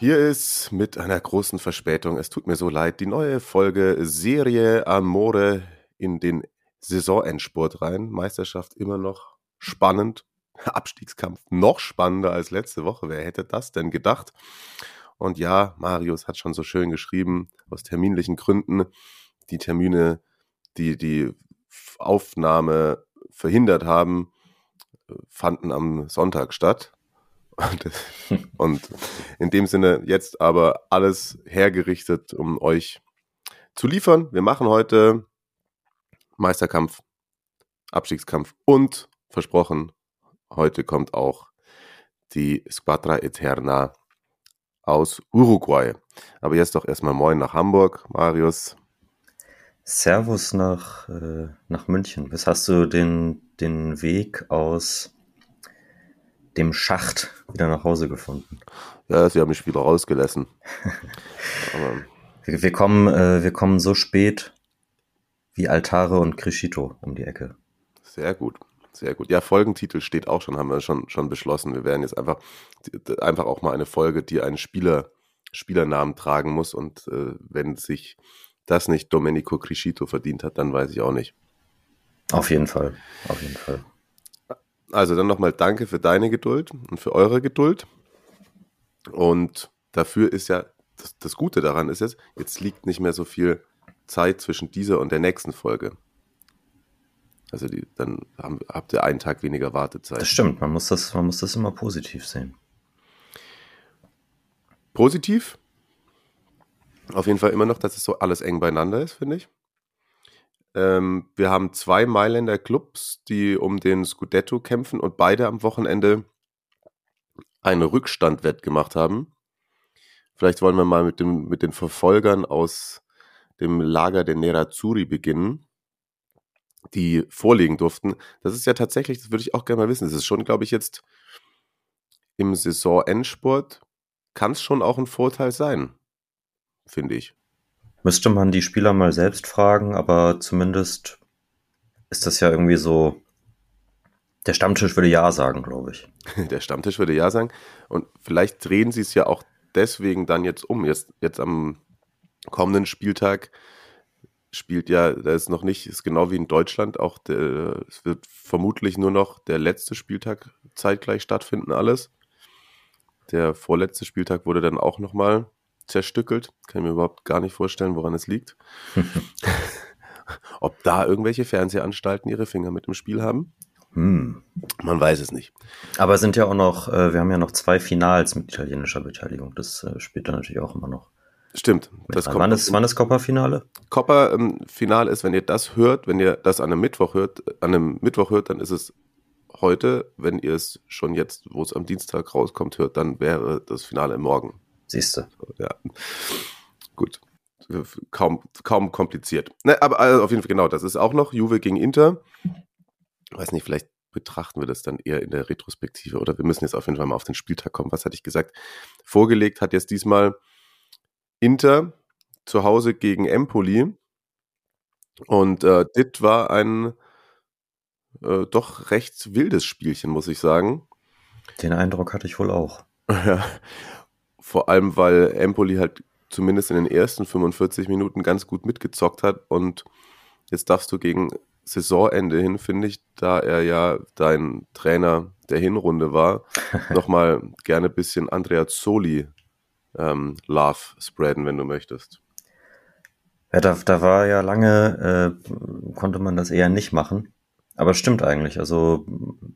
Hier ist mit einer großen Verspätung, es tut mir so leid, die neue Folge Serie Amore in den Saisonendspurt rein. Meisterschaft immer noch spannend. Abstiegskampf noch spannender als letzte Woche. Wer hätte das denn gedacht? Und ja, Marius hat schon so schön geschrieben, aus terminlichen Gründen, die Termine, die die Aufnahme verhindert haben, fanden am Sonntag statt. Und, in dem Sinne jetzt aber alles hergerichtet, um euch zu liefern. Wir machen heute Meisterkampf, Abstiegskampf und versprochen, heute kommt auch die Squadra Eterna aus Uruguay. Aber jetzt doch erstmal Moin nach Hamburg, Marius. Servus nach, äh, nach München. Bis hast du den, den Weg aus dem Schacht wieder nach Hause gefunden? Ja, sie haben mich wieder rausgelassen. wir, wir, kommen, äh, wir kommen so spät wie Altare und Crescito um die Ecke. Sehr gut. Sehr gut. Ja, Folgentitel steht auch schon, haben wir schon, schon beschlossen. Wir werden jetzt einfach, einfach auch mal eine Folge, die einen Spieler, Spielernamen tragen muss. Und äh, wenn sich das nicht Domenico Crescito verdient hat, dann weiß ich auch nicht. Auf jeden Fall. Auf jeden Fall. Also dann nochmal danke für deine Geduld und für eure Geduld. Und dafür ist ja, das, das Gute daran ist jetzt, jetzt liegt nicht mehr so viel Zeit zwischen dieser und der nächsten Folge. Also die, dann haben, habt ihr einen Tag weniger Wartezeit. Das stimmt, man muss das, man muss das immer positiv sehen. Positiv? Auf jeden Fall immer noch, dass es so alles eng beieinander ist, finde ich. Ähm, wir haben zwei Mailänder Clubs, die um den Scudetto kämpfen und beide am Wochenende einen Rückstand wettgemacht haben. Vielleicht wollen wir mal mit, dem, mit den Verfolgern aus dem Lager der Nerazzurri beginnen, die vorlegen durften. Das ist ja tatsächlich, das würde ich auch gerne mal wissen, das ist schon, glaube ich, jetzt im Saisonendsport kann es schon auch ein Vorteil sein, finde ich. Müsste man die Spieler mal selbst fragen, aber zumindest ist das ja irgendwie so. Der Stammtisch würde Ja sagen, glaube ich. Der Stammtisch würde Ja sagen. Und vielleicht drehen sie es ja auch deswegen dann jetzt um. Jetzt, jetzt am kommenden Spieltag spielt ja, da ist noch nicht, ist genau wie in Deutschland, auch der, es wird vermutlich nur noch der letzte Spieltag zeitgleich stattfinden, alles. Der vorletzte Spieltag wurde dann auch nochmal zerstückelt. Kann ich mir überhaupt gar nicht vorstellen, woran es liegt. Ob da irgendwelche Fernsehanstalten ihre Finger mit im Spiel haben? Hm. Man weiß es nicht. Aber es sind ja auch noch, äh, wir haben ja noch zwei Finals mit italienischer Beteiligung. Das äh, spielt dann natürlich auch immer noch. Stimmt. Das kommt wann, ist, wann ist Coppa-Finale? Coppa-Finale ähm, ist, wenn ihr das hört, wenn ihr das an einem Mittwoch hört, an einem Mittwoch hört, dann ist es heute. Wenn ihr es schon jetzt, wo es am Dienstag rauskommt, hört, dann wäre das Finale morgen. Siehst du. Ja. Gut. Kaum, kaum kompliziert. Ne, aber also auf jeden Fall genau, das ist auch noch Juve gegen Inter. Ich weiß nicht, vielleicht betrachten wir das dann eher in der Retrospektive oder wir müssen jetzt auf jeden Fall mal auf den Spieltag kommen. Was hatte ich gesagt? Vorgelegt hat jetzt diesmal Inter zu Hause gegen Empoli. Und äh, das war ein äh, doch recht wildes Spielchen, muss ich sagen. Den Eindruck hatte ich wohl auch. Ja. Vor allem, weil Empoli halt zumindest in den ersten 45 Minuten ganz gut mitgezockt hat. Und jetzt darfst du gegen Saisonende hin, finde ich, da er ja dein Trainer der Hinrunde war, nochmal gerne ein bisschen Andrea Zoli ähm, Love spreaden, wenn du möchtest. Ja, da, da war ja lange, äh, konnte man das eher nicht machen. Aber stimmt eigentlich. Also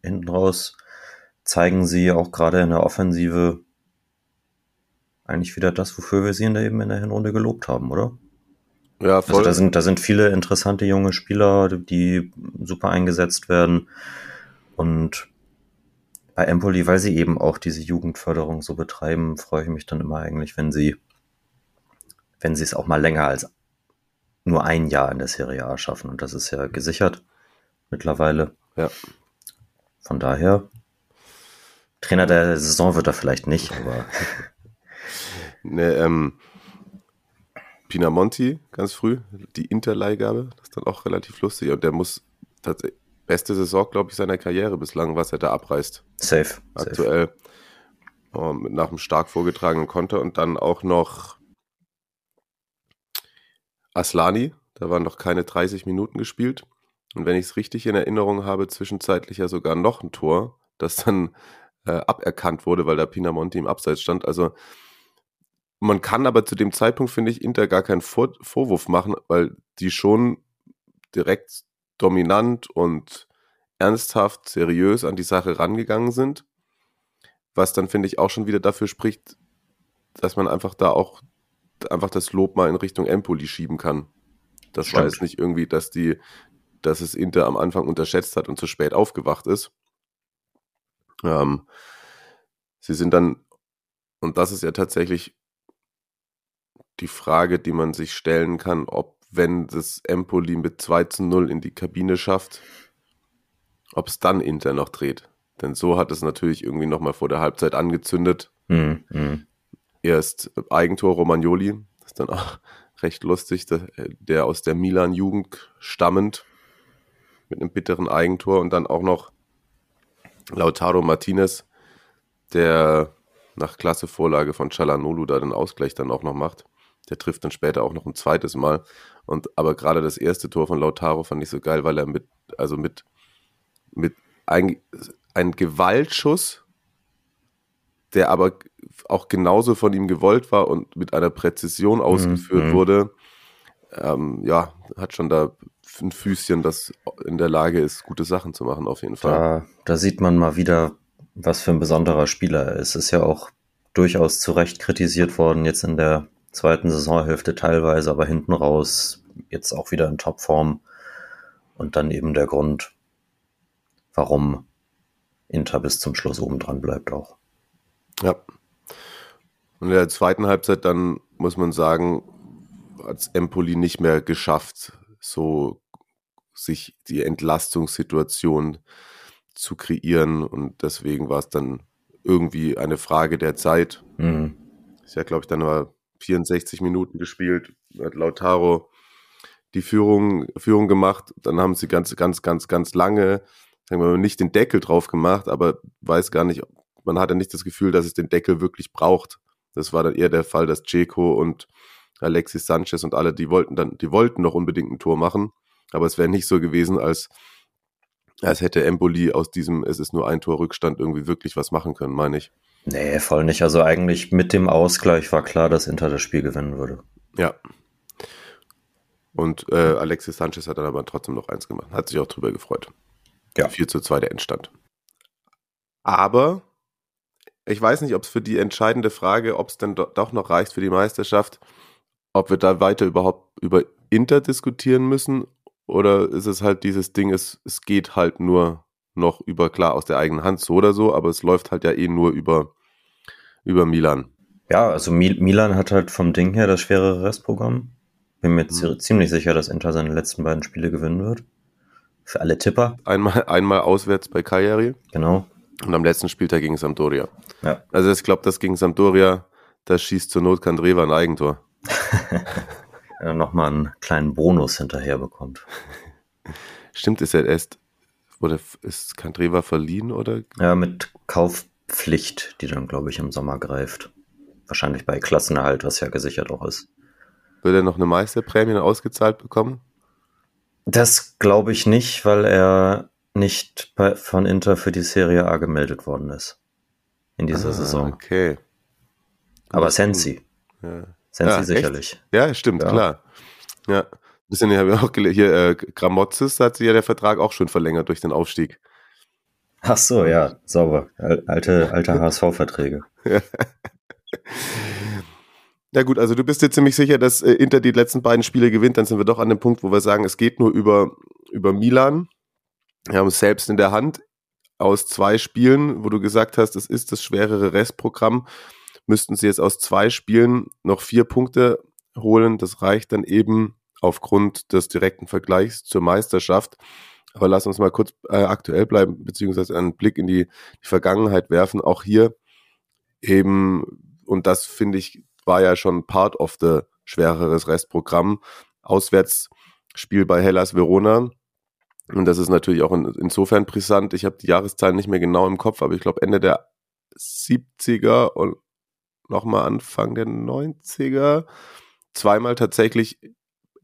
hinten raus zeigen sie auch gerade in der Offensive eigentlich wieder das, wofür wir sie in der, eben in der Hinrunde gelobt haben, oder? Ja, voll. Also da sind, da sind viele interessante junge Spieler, die super eingesetzt werden. Und bei Empoli, weil sie eben auch diese Jugendförderung so betreiben, freue ich mich dann immer eigentlich, wenn sie wenn sie es auch mal länger als nur ein Jahr in der Serie A schaffen. Und das ist ja gesichert mittlerweile. Ja. Von daher, Trainer der Saison wird er vielleicht nicht, aber Ne, ähm, Pinamonti ganz früh, die Interleihgabe, das ist dann auch relativ lustig. Und der muss tatsächlich, beste Saison, glaube ich, seiner Karriere bislang, was er da abreißt. safe. safe. aktuell. Ähm, mit nach einem stark vorgetragenen Konter und dann auch noch Aslani, da waren noch keine 30 Minuten gespielt. Und wenn ich es richtig in Erinnerung habe, zwischenzeitlich ja sogar noch ein Tor, das dann äh, aberkannt wurde, weil der Pinamonti im Abseits stand. Also man kann aber zu dem Zeitpunkt, finde ich, Inter gar keinen Vor Vorwurf machen, weil die schon direkt dominant und ernsthaft, seriös an die Sache rangegangen sind. Was dann, finde ich, auch schon wieder dafür spricht, dass man einfach da auch einfach das Lob mal in Richtung Empoli schieben kann. Das war Stimmt. jetzt nicht irgendwie, dass die, dass es Inter am Anfang unterschätzt hat und zu spät aufgewacht ist. Ähm, sie sind dann, und das ist ja tatsächlich die Frage, die man sich stellen kann, ob, wenn das Empoli mit 2 zu 0 in die Kabine schafft, ob es dann Inter noch dreht. Denn so hat es natürlich irgendwie nochmal vor der Halbzeit angezündet. Mhm, mhm. Erst Eigentor Romagnoli, das ist dann auch recht lustig, der, der aus der Milan-Jugend stammend mit einem bitteren Eigentor und dann auch noch Lautaro Martinez, der nach klasse Vorlage von Chalanolu da den Ausgleich dann auch noch macht. Der trifft dann später auch noch ein zweites Mal. Und aber gerade das erste Tor von Lautaro fand ich so geil, weil er mit, also mit, mit ein, ein Gewaltschuss, der aber auch genauso von ihm gewollt war und mit einer Präzision ausgeführt mhm. wurde, ähm, ja, hat schon da ein Füßchen, das in der Lage ist, gute Sachen zu machen, auf jeden Fall. Da, da sieht man mal wieder, was für ein besonderer Spieler er ist. Ist ja auch durchaus zu Recht kritisiert worden, jetzt in der zweiten Saisonhälfte teilweise, aber hinten raus jetzt auch wieder in Topform. Und dann eben der Grund, warum Inter bis zum Schluss oben dran bleibt auch. Ja. Und in der zweiten Halbzeit dann muss man sagen, hat es Empoli nicht mehr geschafft, so sich die Entlastungssituation zu kreieren. Und deswegen war es dann irgendwie eine Frage der Zeit. Mhm. Ist ja, glaube ich, dann nur 64 Minuten gespielt, hat Lautaro die Führung, Führung gemacht. Dann haben sie ganz, ganz, ganz, ganz lange, sagen wir mal, nicht den Deckel drauf gemacht, aber weiß gar nicht, man hatte nicht das Gefühl, dass es den Deckel wirklich braucht. Das war dann eher der Fall, dass Ceco und Alexis Sanchez und alle, die wollten dann, die wollten noch unbedingt ein Tor machen, aber es wäre nicht so gewesen, als, als hätte Empoli aus diesem, es ist nur ein Tor Rückstand irgendwie wirklich was machen können, meine ich. Nee, voll nicht. Also eigentlich mit dem Ausgleich war klar, dass Inter das Spiel gewinnen würde. Ja. Und äh, Alexis Sanchez hat dann aber trotzdem noch eins gemacht. Hat sich auch drüber gefreut. Ja. 4 zu 2 der Endstand. Aber ich weiß nicht, ob es für die entscheidende Frage, ob es denn do doch noch reicht für die Meisterschaft, ob wir da weiter überhaupt über Inter diskutieren müssen oder ist es halt dieses Ding, es, es geht halt nur noch über, klar, aus der eigenen Hand so oder so, aber es läuft halt ja eh nur über, über Milan. Ja, also Mil Milan hat halt vom Ding her das schwerere Restprogramm. Bin mir Mhm. ziemlich sicher, dass Inter seine letzten beiden Spiele gewinnen wird. Für alle Tipper, Einmal, einmal auswärts bei Cagliari genau. und am letzten Spieltag gegen Sampdoria. Ja. Also ich glaube, das gegen Sampdoria, das schießt zur Not Kandreva ein Eigentor. Er nochmal einen kleinen Bonus hinterher bekommt. Stimmt, ist er erst, oder ist Kandreva verliehen oder? Ja, mit Kaufpflicht, die dann, glaube ich, im Sommer greift. Wahrscheinlich bei Klassenerhalt, was ja gesichert auch ist. Wird er noch eine Meisterprämie ausgezahlt bekommen? Das glaube ich nicht, weil er nicht bei, von Inter für die Serie A gemeldet worden ist. In dieser Ah, Saison. Okay. Aber Sensi. Ja, Sensi Ja, echt? sicherlich. ja stimmt, Ja. klar. Ja. Bisschen, ich habe auch gele- hier, äh, Gramozis hat sich ja der Vertrag auch schon verlängert durch den Aufstieg. Ach so, ja, sauber. Al- Alte, alte HSV-Verträge. Ja gut, also du bist dir ziemlich sicher, dass äh, Inter die letzten beiden Spiele gewinnt, dann sind wir doch an dem Punkt, wo wir sagen, es geht nur über, über Milan. Wir haben es selbst in der Hand aus zwei Spielen, wo du gesagt hast, es ist das schwerere Restprogramm, müssten sie jetzt aus zwei Spielen noch vier Punkte holen. Das reicht dann eben aufgrund des direkten Vergleichs zur Meisterschaft. Aber lass uns mal kurz äh, aktuell bleiben, beziehungsweise einen Blick in die, die Vergangenheit werfen. Auch hier eben, und das finde ich, war ja schon part of the schwereres Restprogramm. Auswärtsspiel bei Hellas Verona. Und das ist natürlich auch in, insofern brisant. Ich habe die Jahreszahlen nicht mehr genau im Kopf, aber ich glaube Ende der 70er und nochmal Anfang der 90er zweimal tatsächlich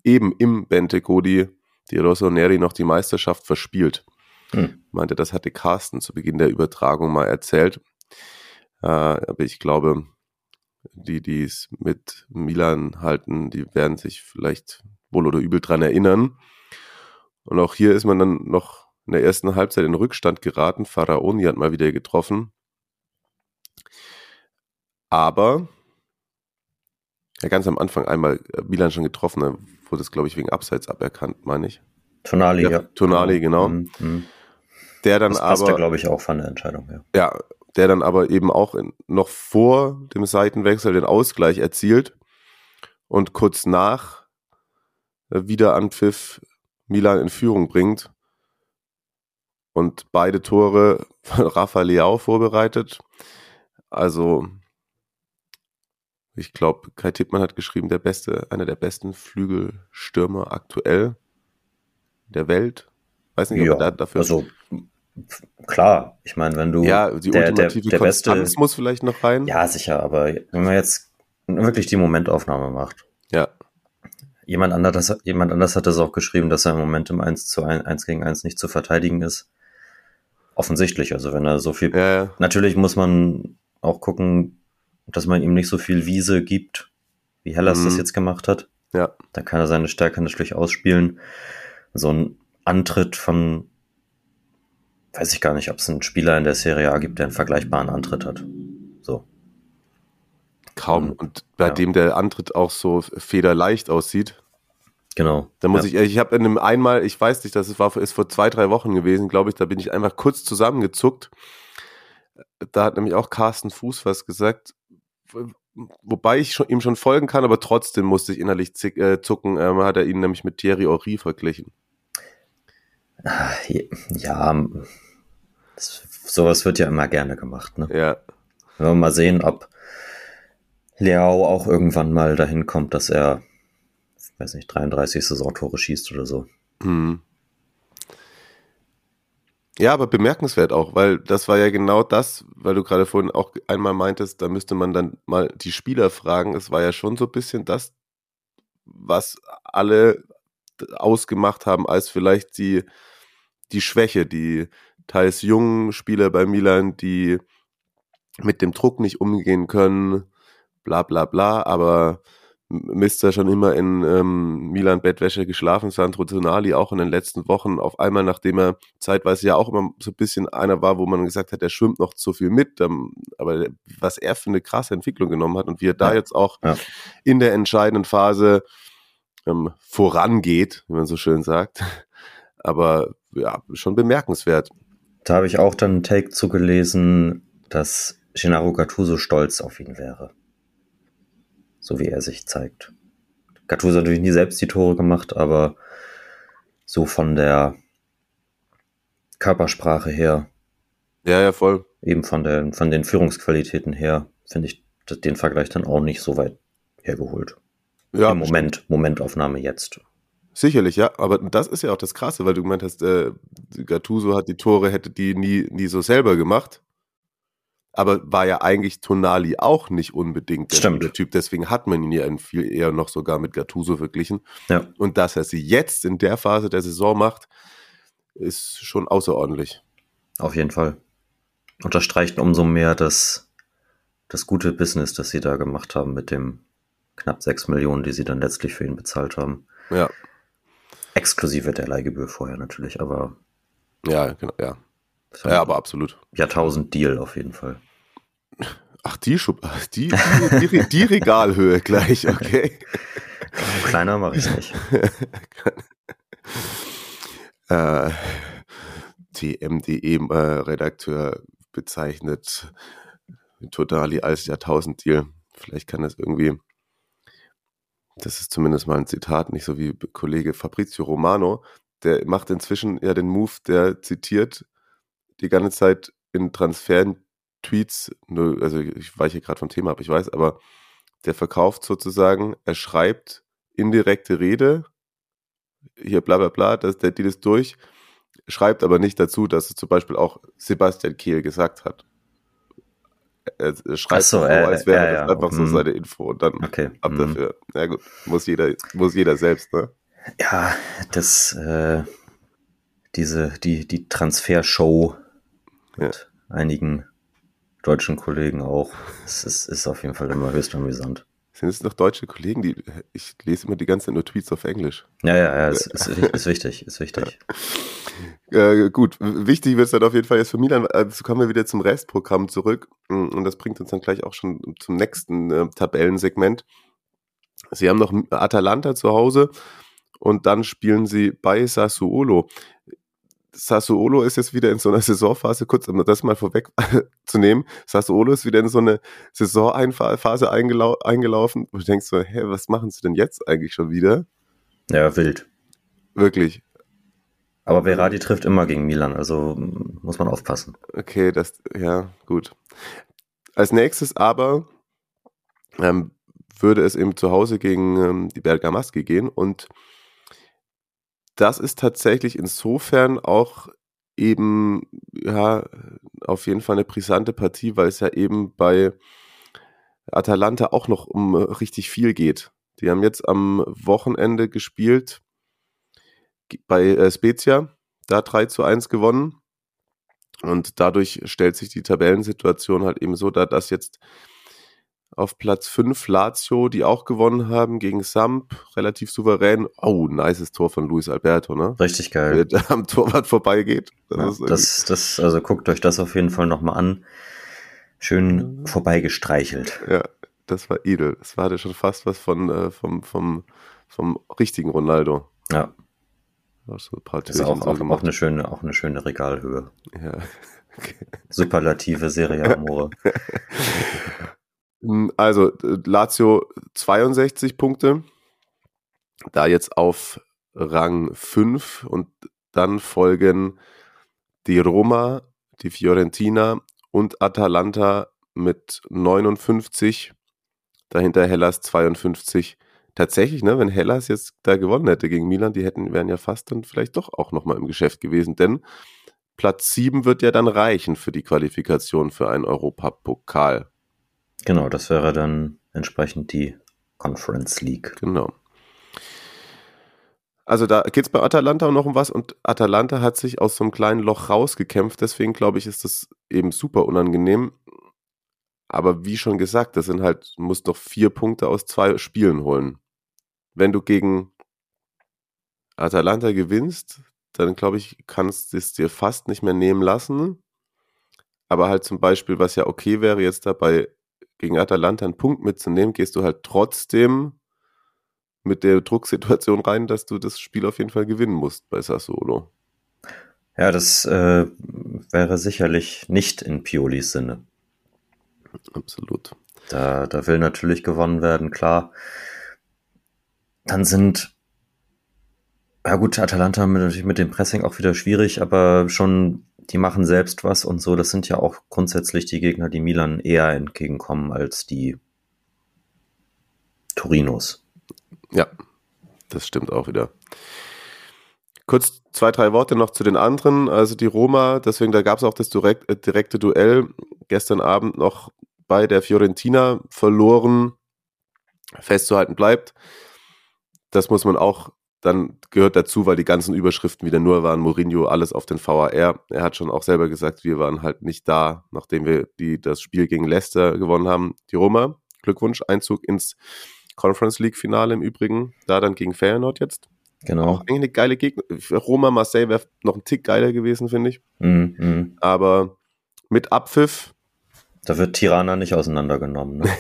eben im Bentecodi die Rossoneri noch die Meisterschaft verspielt. Hm. Meinte, das hatte Carsten zu Beginn der Übertragung mal erzählt. Äh, aber ich glaube, die, die es mit Milan halten, die werden sich vielleicht wohl oder übel dran erinnern. Und auch hier ist man dann noch in der ersten Halbzeit in Rückstand geraten. Pharaoni hat mal wieder getroffen. Aber ja, ganz am Anfang einmal äh, Milan schon getroffen, dann wurde es, glaube ich, wegen Abseits aberkannt, meine ich. Tonali, ja. ja. Tonali, genau. Mhm. mhm. Der dann das aber. glaube ich, auch von der Entscheidung, ja. Ja, der dann aber eben auch in, noch vor dem Seitenwechsel den Ausgleich erzielt und kurz nach äh, wieder an Pfiff Milan in Führung bringt. Und beide Tore von Rafa Leao vorbereitet. Also ich glaube, Kai Tippmann hat geschrieben, der beste, einer der besten Flügelstürmer aktuell der Welt. Weiß nicht, ob ja, er dafür. Also klar, ich meine, wenn du ja die der, ultimative der, der Konstanz beste, muss vielleicht noch rein. Ja, sicher, aber wenn man jetzt wirklich die Momentaufnahme macht. Ja. Jemand anders, jemand anders hat das auch geschrieben, dass er im Moment im 1 zu 1, 1 gegen 1 nicht zu verteidigen ist. Offensichtlich, also wenn er so viel. Ja, ja. Natürlich muss man auch gucken, dass man ihm nicht so viel Wiese gibt, wie Hellas mhm. das jetzt gemacht hat. Ja. Da kann er seine Stärke natürlich ausspielen. So ein Antritt von, weiß ich gar nicht, ob es einen Spieler in der Serie A gibt, der einen vergleichbaren Antritt hat. So. Kaum. Mhm. Und bei ja. dem der Antritt auch so federleicht aussieht. Genau. Da muss ja. ich, ich habe in einem einmal, ich weiß nicht, das war ist vor zwei, drei Wochen gewesen, glaube ich, da bin ich einfach kurz zusammengezuckt. Da hat nämlich auch Carsten Fuß was gesagt, wobei ich schon, ihm schon folgen kann, aber trotzdem musste ich innerlich zick, äh, zucken. Ähm, hat er ihn nämlich mit Thierry Henry verglichen. Ja, das, sowas wird ja immer gerne gemacht. Ne? Ja. Wenn wir mal sehen, ob Leao auch irgendwann mal dahin kommt, dass er, weiß nicht, 33 Saisontore schießt oder so. Mhm. Ja, aber bemerkenswert auch, weil das war ja genau das, weil du gerade vorhin auch einmal meintest, da müsste man dann mal die Spieler fragen. Es war ja schon so ein bisschen das, was alle ausgemacht haben als vielleicht die, die Schwäche, die teils jungen Spieler bei Milan, die mit dem Druck nicht umgehen können, bla bla bla, aber Mister schon immer in ähm, Milan Bettwäsche geschlafen, Sandro Tonali auch in den letzten Wochen. Auf einmal, nachdem er zeitweise ja auch immer so ein bisschen einer war, wo man gesagt hat, er schwimmt noch zu viel mit. Ähm, aber was er für eine krasse Entwicklung genommen hat und wie er da ja. jetzt auch ja. in der entscheidenden Phase ähm, vorangeht, wie man so schön sagt. Aber ja, schon bemerkenswert. Da habe ich auch dann einen Take zugelesen, dass Gennaro Gattuso stolz auf ihn wäre so wie er sich zeigt. Gattuso hat natürlich nie selbst die Tore gemacht, aber so von der Körpersprache her. Ja, ja, voll. Eben von, der, von den Führungsqualitäten her finde ich den Vergleich dann auch nicht so weit hergeholt. Ja. Im Moment, Momentaufnahme jetzt. Sicherlich, ja, aber das ist ja auch das Krasse, weil du gemeint hast, äh, Gattuso hat die Tore, hätte die nie, nie so selber gemacht aber war ja eigentlich Tonali auch nicht unbedingt der Stimmt. Typ. Deswegen hat man ihn ja viel eher noch sogar mit Gattuso verglichen. Ja. Und dass er sie jetzt in der Phase der Saison macht, ist schon außerordentlich. Auf jeden Fall. Unterstreicht umso mehr das, das gute Business, das sie da gemacht haben mit dem knapp 6 Millionen, die sie dann letztlich für ihn bezahlt haben. Ja. Exklusive der Leihgebühr vorher natürlich, aber. Ja, genau, ja. Ja, aber absolut. Jahrtausend Deal auf jeden Fall. Ach, die, Schub die, die, die, die Regalhöhe gleich, okay. Kleiner mache ich nicht. äh, TMDE-Redakteur bezeichnet Totali als Jahrtausend-Deal. Vielleicht kann das irgendwie Das ist zumindest mal ein Zitat, nicht so wie Kollege Fabrizio Romano. Der macht inzwischen ja den Move, der zitiert die ganze Zeit in Transferen Tweets, also ich weiche gerade vom Thema ab, ich weiß, aber der verkauft sozusagen, er schreibt indirekte Rede, hier bla bla bla, das, der Deal ist durch, schreibt aber nicht dazu, dass es zum Beispiel auch Sebastian Kehl gesagt hat. Er, er schreibt so, äh, als wäre äh, das ja, einfach so mhm. seine Info und dann okay. ab mhm. dafür. Ja gut, muss jeder, muss jeder selbst, ne? Ja, das, äh, diese, die, die Transfershow mit ja. einigen deutschen Kollegen auch. Es ist, ist auf jeden Fall immer höchst amüsant. Sind es noch deutsche Kollegen? Die, ich lese immer die ganze Zeit nur Tweets auf Englisch. Ja, ja, ja, ist, ist, ist wichtig, ist wichtig. Äh, gut, wichtig wird es dann auf jeden Fall jetzt für Milan. Also kommen wir wieder zum Restprogramm zurück. Und das bringt uns dann gleich auch schon zum nächsten äh, Tabellensegment. Sie haben noch Atalanta zu Hause und dann spielen sie bei Sassuolo. Sassuolo ist jetzt wieder in so einer Saisonphase, kurz um das mal vorwegzunehmen, Sassuolo ist wieder in so eine Saisonphase eingelau eingelaufen, wo du denkst so, hä, was machen sie denn jetzt eigentlich schon wieder? Ja, wild. Wirklich. Aber Verratti trifft immer gegen Milan, also muss man aufpassen. Okay, das, ja, gut. Als nächstes aber ähm, würde es eben zu Hause gegen ähm, die Bergamaschi gehen und das ist tatsächlich insofern auch eben, ja, auf jeden Fall eine brisante Partie, weil es ja eben bei Atalanta auch noch um richtig viel geht. Die haben jetzt am Wochenende gespielt bei äh, Spezia, da 3 zu 1 gewonnen. Und dadurch stellt sich die Tabellensituation halt eben so dar, dass jetzt auf Platz 5 Lazio, die auch gewonnen haben gegen Samp, relativ souverän. Oh, nices Tor von Luis Alberto, ne? Richtig geil. Der am Torwart vorbeigeht. Das, ja, das, das, also guckt euch das auf jeden Fall nochmal an. Schön vorbeigestreichelt. Ja, das war edel. Das war schon fast was von, äh, vom, vom, vom richtigen Ronaldo. Ja. So ein paar das ist auch, auch, auch, eine schöne, auch eine schöne Regalhöhe. Ja. Okay. Superlative Serie Amore. Also Lazio 62 Punkte, da jetzt auf Rang 5 und dann folgen die Roma, die Fiorentina und Atalanta mit 59, dahinter Hellas 52. Tatsächlich, ne, wenn Hellas jetzt da gewonnen hätte gegen Milan, die hätten, wären ja fast dann vielleicht doch auch nochmal im Geschäft gewesen, denn Platz 7 wird ja dann reichen für die Qualifikation für einen Europapokal. Genau, das wäre dann entsprechend die Conference League. Genau. Also da geht es bei Atalanta noch um was und Atalanta hat sich aus so einem kleinen Loch rausgekämpft, deswegen glaube ich, ist das eben super unangenehm. Aber wie schon gesagt, das sind halt, du musst doch vier Punkte aus zwei Spielen holen. Wenn du gegen Atalanta gewinnst, dann glaube ich, kannst du es dir fast nicht mehr nehmen lassen. Aber halt zum Beispiel, was ja okay wäre, jetzt dabei gegen Atalanta einen Punkt mitzunehmen, gehst du halt trotzdem mit der Drucksituation rein, dass du das Spiel auf jeden Fall gewinnen musst bei Sassuolo. Ja, das äh, wäre sicherlich nicht in Piolis Sinne. Absolut. Da, da will natürlich gewonnen werden, klar. Dann sind, ja gut, Atalanta mit, natürlich mit dem Pressing auch wieder schwierig, aber schon die machen selbst was und so. Das sind ja auch grundsätzlich die Gegner, die Milan eher entgegenkommen als die Torinos. Ja, das stimmt auch wieder. Kurz zwei, drei Worte noch zu den anderen. Also die Roma, deswegen, da gab es auch das direkt, äh, direkte Duell gestern Abend noch bei der Fiorentina verloren. Festzuhalten bleibt. Das muss man auch dann gehört dazu, weil die ganzen Überschriften wieder nur waren, Mourinho, alles auf den VAR. Er hat schon auch selber gesagt, wir waren halt nicht da, nachdem wir die, das Spiel gegen Leicester gewonnen haben. Die Roma, Glückwunsch, Einzug ins Conference League Finale im Übrigen, da dann gegen Feyenoord jetzt. Genau. Auch eigentlich eine geile Gegner. Roma, Marseille wäre noch ein Tick geiler gewesen, finde ich. Mm, mm. Aber mit Abpfiff. Da wird Tirana nicht auseinandergenommen. Ne?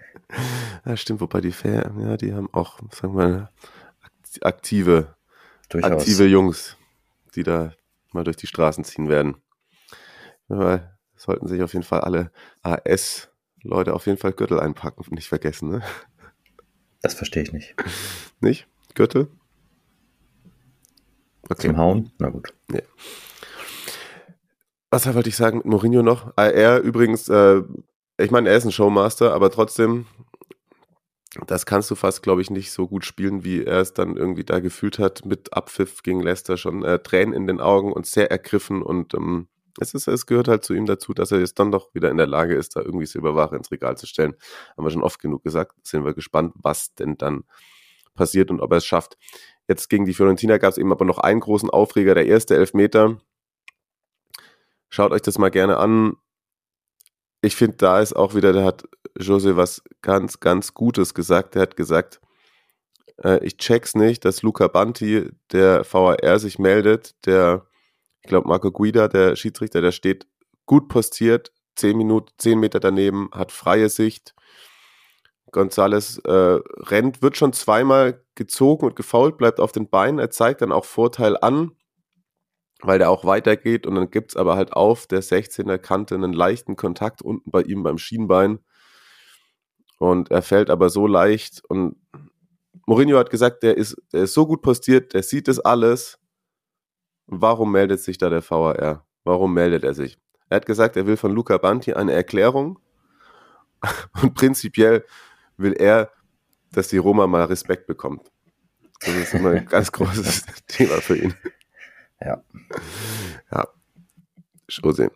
ja, stimmt, wobei die Fair, ja, die haben auch, sagen wir mal, aktive, Durchaus. aktive Jungs, die da mal durch die Straßen ziehen werden. Ja, sollten sich auf jeden Fall alle AS-Leute auf jeden Fall Gürtel einpacken, nicht vergessen. Ne? Das verstehe ich nicht. Nicht? Gürtel? Okay. Zum Hauen? Na gut. Nee. Was wollte ich sagen mit Mourinho noch? Ah, er übrigens, äh, ich meine, er ist ein Showmaster, aber trotzdem, das kannst du fast, glaube ich, nicht so gut spielen, wie er es dann irgendwie da gefühlt hat mit Abpfiff gegen Leicester schon. Äh, Tränen in den Augen und sehr ergriffen und ähm, es, ist, es gehört halt zu ihm dazu, dass er jetzt dann doch wieder in der Lage ist, da irgendwie Silberware ins Regal zu stellen. Haben wir schon oft genug gesagt. Sind wir gespannt, was denn dann passiert und ob er es schafft. Jetzt gegen die Fiorentina gab es eben aber noch einen großen Aufreger, der erste Elfmeter. Schaut euch das mal gerne an. Ich finde, da ist auch wieder, da hat Jose was ganz, ganz Gutes gesagt. Er hat gesagt, äh, ich check's nicht, dass Luca Banti, der VAR, sich meldet, der ich glaube, Marco Guida, der Schiedsrichter, der steht gut postiert, zehn Minuten, zehn Meter daneben, hat freie Sicht. Gonzales äh, rennt, wird schon zweimal gezogen und gefault, bleibt auf den Beinen. Er zeigt dann auch Vorteil an, weil der auch weitergeht und dann gibt es aber halt auf der 16er Kante einen leichten Kontakt unten bei ihm beim Schienbein. Und er fällt aber so leicht und Mourinho hat gesagt, der ist, der ist so gut postiert, der sieht das alles Warum meldet sich da der VAR? Warum meldet er sich? Er hat gesagt, er will von Luca Banti eine Erklärung und prinzipiell will er, dass die Roma mal Respekt bekommt. Das ist immer ein ganz großes Thema für ihn. Ja. Ja. Jose.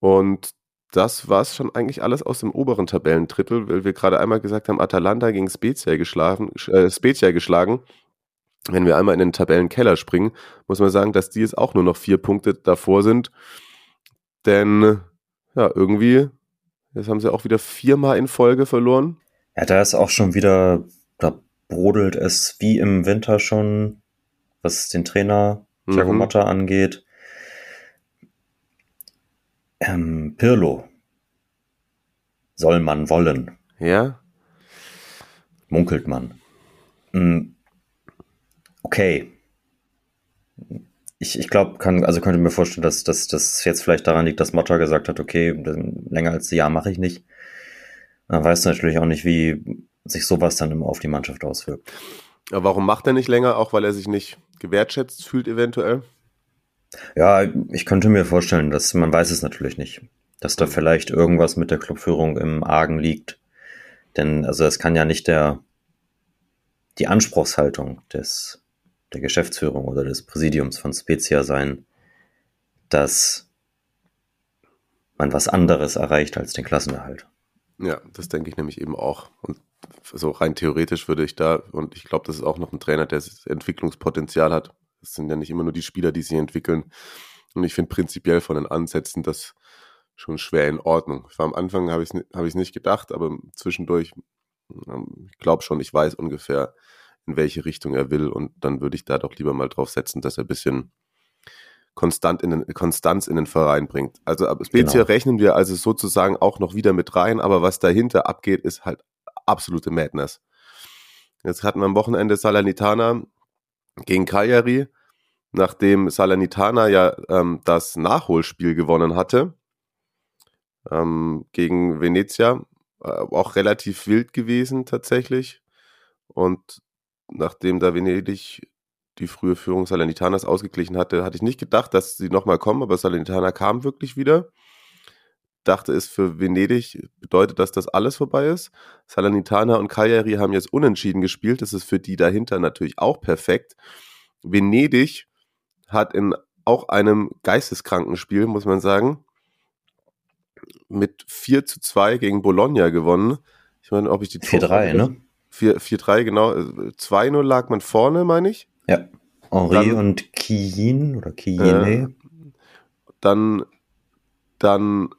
Und das war es schon eigentlich alles aus dem oberen Tabellendrittel, weil wir gerade einmal gesagt haben, Atalanta gegen Spezia geschlagen, äh, Spezia geschlagen wenn wir einmal in den Tabellenkeller springen, muss man sagen, dass die jetzt auch nur noch vier Punkte davor sind. Denn ja, irgendwie, jetzt haben sie auch wieder viermal in Folge verloren. Ja, da ist auch schon wieder, da brodelt es wie im Winter schon, was den Trainer Thiago mhm. Motta angeht. Ähm, Pirlo. Soll man wollen. Ja. Munkelt man. Mhm okay. Ich, ich glaube, kann, also könnte mir vorstellen, dass das jetzt vielleicht daran liegt, dass Motta gesagt hat, okay, länger als ein Jahr mache ich nicht. Man weiß natürlich auch nicht, wie sich sowas dann immer auf die Mannschaft auswirkt. Aber warum macht er nicht länger? Auch weil er sich nicht gewertschätzt fühlt, eventuell? Ja, ich könnte mir vorstellen, dass man weiß es natürlich nicht, dass da vielleicht irgendwas mit der Clubführung im Argen liegt. Denn also es kann ja nicht der die Anspruchshaltung des der Geschäftsführung oder des Präsidiums von Spezia sein, dass man was anderes erreicht als den Klassenerhalt. Ja, das denke ich nämlich eben auch. Und so rein theoretisch würde ich da, und ich glaube, das ist auch noch ein Trainer, der Entwicklungspotenzial hat. Es sind ja nicht immer nur die Spieler, die sich entwickeln. Und ich finde prinzipiell von den Ansätzen das schon schwer in Ordnung. War am Anfang habe ich es hab nicht gedacht, aber zwischendurch, ähm, ich glaube schon, ich weiß ungefähr, in welche Richtung er will. Und dann würde ich da doch lieber mal drauf setzen, dass er ein bisschen konstant in den, Konstanz in den Verein bringt. Also Spezia genau. rechnen wir also sozusagen auch noch wieder mit rein, aber was dahinter abgeht, ist halt absolute Madness. Jetzt hatten wir am Wochenende Salernitana gegen Cagliari, nachdem Salernitana ja ähm, das Nachholspiel gewonnen hatte ähm, gegen Venezia, äh, auch relativ wild gewesen tatsächlich. Und nachdem da Venedig die frühe Führung Salernitanas ausgeglichen hatte, hatte ich nicht gedacht, dass sie nochmal kommen, aber Salernitana kam wirklich wieder. Dachte es für Venedig bedeutet, dass das alles vorbei ist. Salernitana und Cagliari haben jetzt unentschieden gespielt. Das ist für die dahinter natürlich auch perfekt. Venedig hat in auch einem geisteskranken Spiel, muss man sagen, mit 4 zu 2 gegen Bologna gewonnen. Ich meine, ob ich die 4-3, ne? 4-3, genau. 2-0 lag man vorne, meine ich. Ja. Henri dann, und Kiyin oder Kiyine. Äh, dann, dann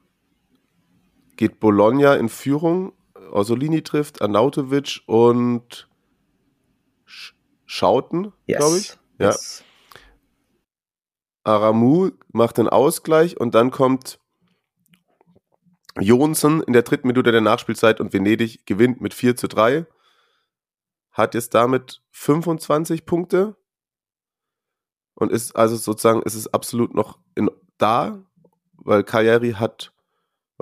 geht Bologna in Führung. Orsolini trifft, Arnautovic und Schauten, yes. glaube ich. Ja. Yes. Aramu macht den Ausgleich und dann kommt Jonsen in der dritten Minute der Nachspielzeit und Venedig gewinnt mit 4 zu 3 hat jetzt damit 25 Punkte und ist also sozusagen, ist es absolut noch in, da, weil Cagliari hat,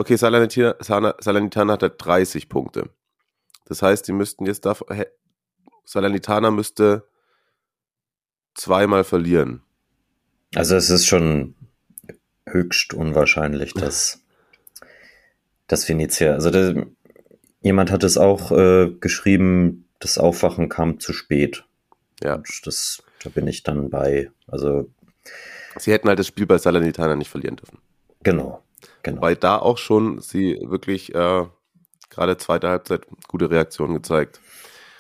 okay, Salernitana, Salernitana hat 30 halt Punkte. Das heißt, die müssten jetzt da, Salernitana müsste zweimal verlieren. Also es ist schon höchst unwahrscheinlich, dass, dass Venezia, also der, jemand hat es auch äh, geschrieben, das Aufwachen kam zu spät. Ja. Und das, da bin ich dann bei. Also Sie hätten halt das Spiel bei Salernitana nicht verlieren dürfen. genau, genau. Weil da auch schon sie wirklich äh, gerade zweite Halbzeit gute Reaktionen gezeigt.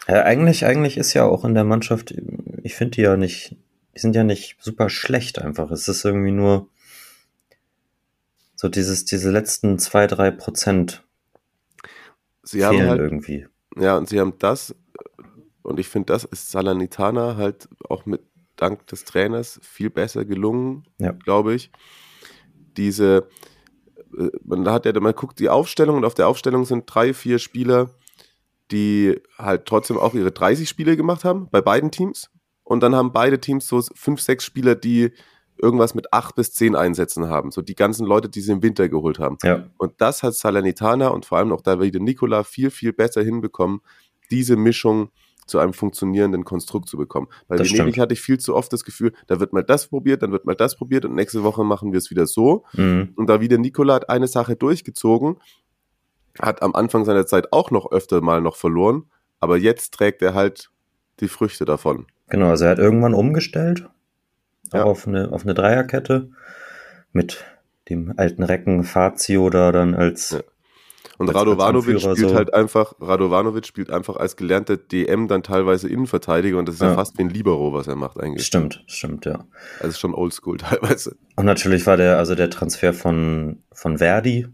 Ja, eigentlich, eigentlich ist ja auch in der Mannschaft, ich finde die ja nicht, die sind ja nicht super schlecht einfach. Es ist irgendwie nur so dieses, diese letzten zwei, drei Prozent Sie fehlen halt, irgendwie. ja, und sie haben das, und ich finde, das ist Salernitana halt auch mit dank des Trainers viel besser gelungen, Ja. glaube ich. Diese, man hat ja, man guckt die Aufstellung und auf der Aufstellung sind drei, vier Spieler, die halt trotzdem auch ihre 30 Spiele gemacht haben bei beiden Teams. Und dann haben beide Teams so fünf, sechs Spieler, die irgendwas mit acht bis zehn Einsätzen haben. So die ganzen Leute, die sie im Winter geholt haben. Ja, Und das hat Salernitana und vor allem auch Davide Nicola viel, viel besser hinbekommen, diese Mischung zu einem funktionierenden Konstrukt zu bekommen. Bei Das Venedig stimmt. hatte ich viel zu oft das Gefühl, da wird mal das probiert, dann wird mal das probiert und nächste Woche machen wir es wieder so. mhm. Und Davide Nicola hat eine Sache durchgezogen, hat am Anfang seiner Zeit auch noch öfter mal noch verloren, aber jetzt trägt er halt die Früchte davon. genau. Also er hat irgendwann umgestellt Ja. auf eine, auf eine Dreierkette mit dem alten Recken Fazio da dann als Ja. Und Als- als Radovanovic Anführer spielt so. halt einfach, Radovanovic spielt einfach als gelernter DM dann teilweise Innenverteidiger und das ist ja, Ja. fast wie ein Libero, was er macht eigentlich. stimmt, stimmt, ja. Also schon oldschool teilweise. Und natürlich war der, also der Transfer von, von Verdi,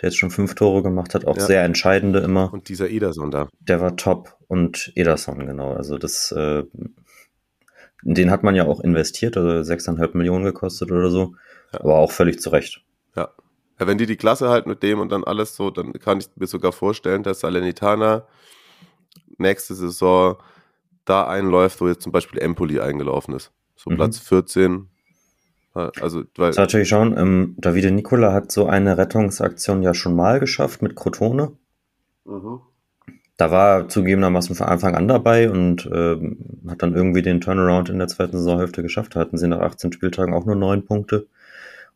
der jetzt schon fünf Tore gemacht hat, auch Ja. sehr entscheidende immer. Und dieser Ederson da. Der war top und Ederson, genau. Also das, äh, den hat man ja auch investiert, also 6,5 Millionen gekostet oder so. Ja. Aber auch völlig zu Recht. Ja. Ja. Wenn die die Klasse halt mit dem und dann alles so, dann kann ich mir sogar vorstellen, dass Salernitana nächste Saison da einläuft, wo jetzt zum Beispiel Empoli eingelaufen ist. So Mhm. Platz 14. Ja, Also, weil, So, natürlich schauen, ähm, Davide Nicola hat so eine Rettungsaktion ja schon mal geschafft mit Crotone. Mhm. Da war er zugegebenermaßen von Anfang an dabei und ähm, hat dann irgendwie den Turnaround in der zweiten Saisonhälfte geschafft. Da hatten sie nach 18 Spieltagen auch nur neun Punkte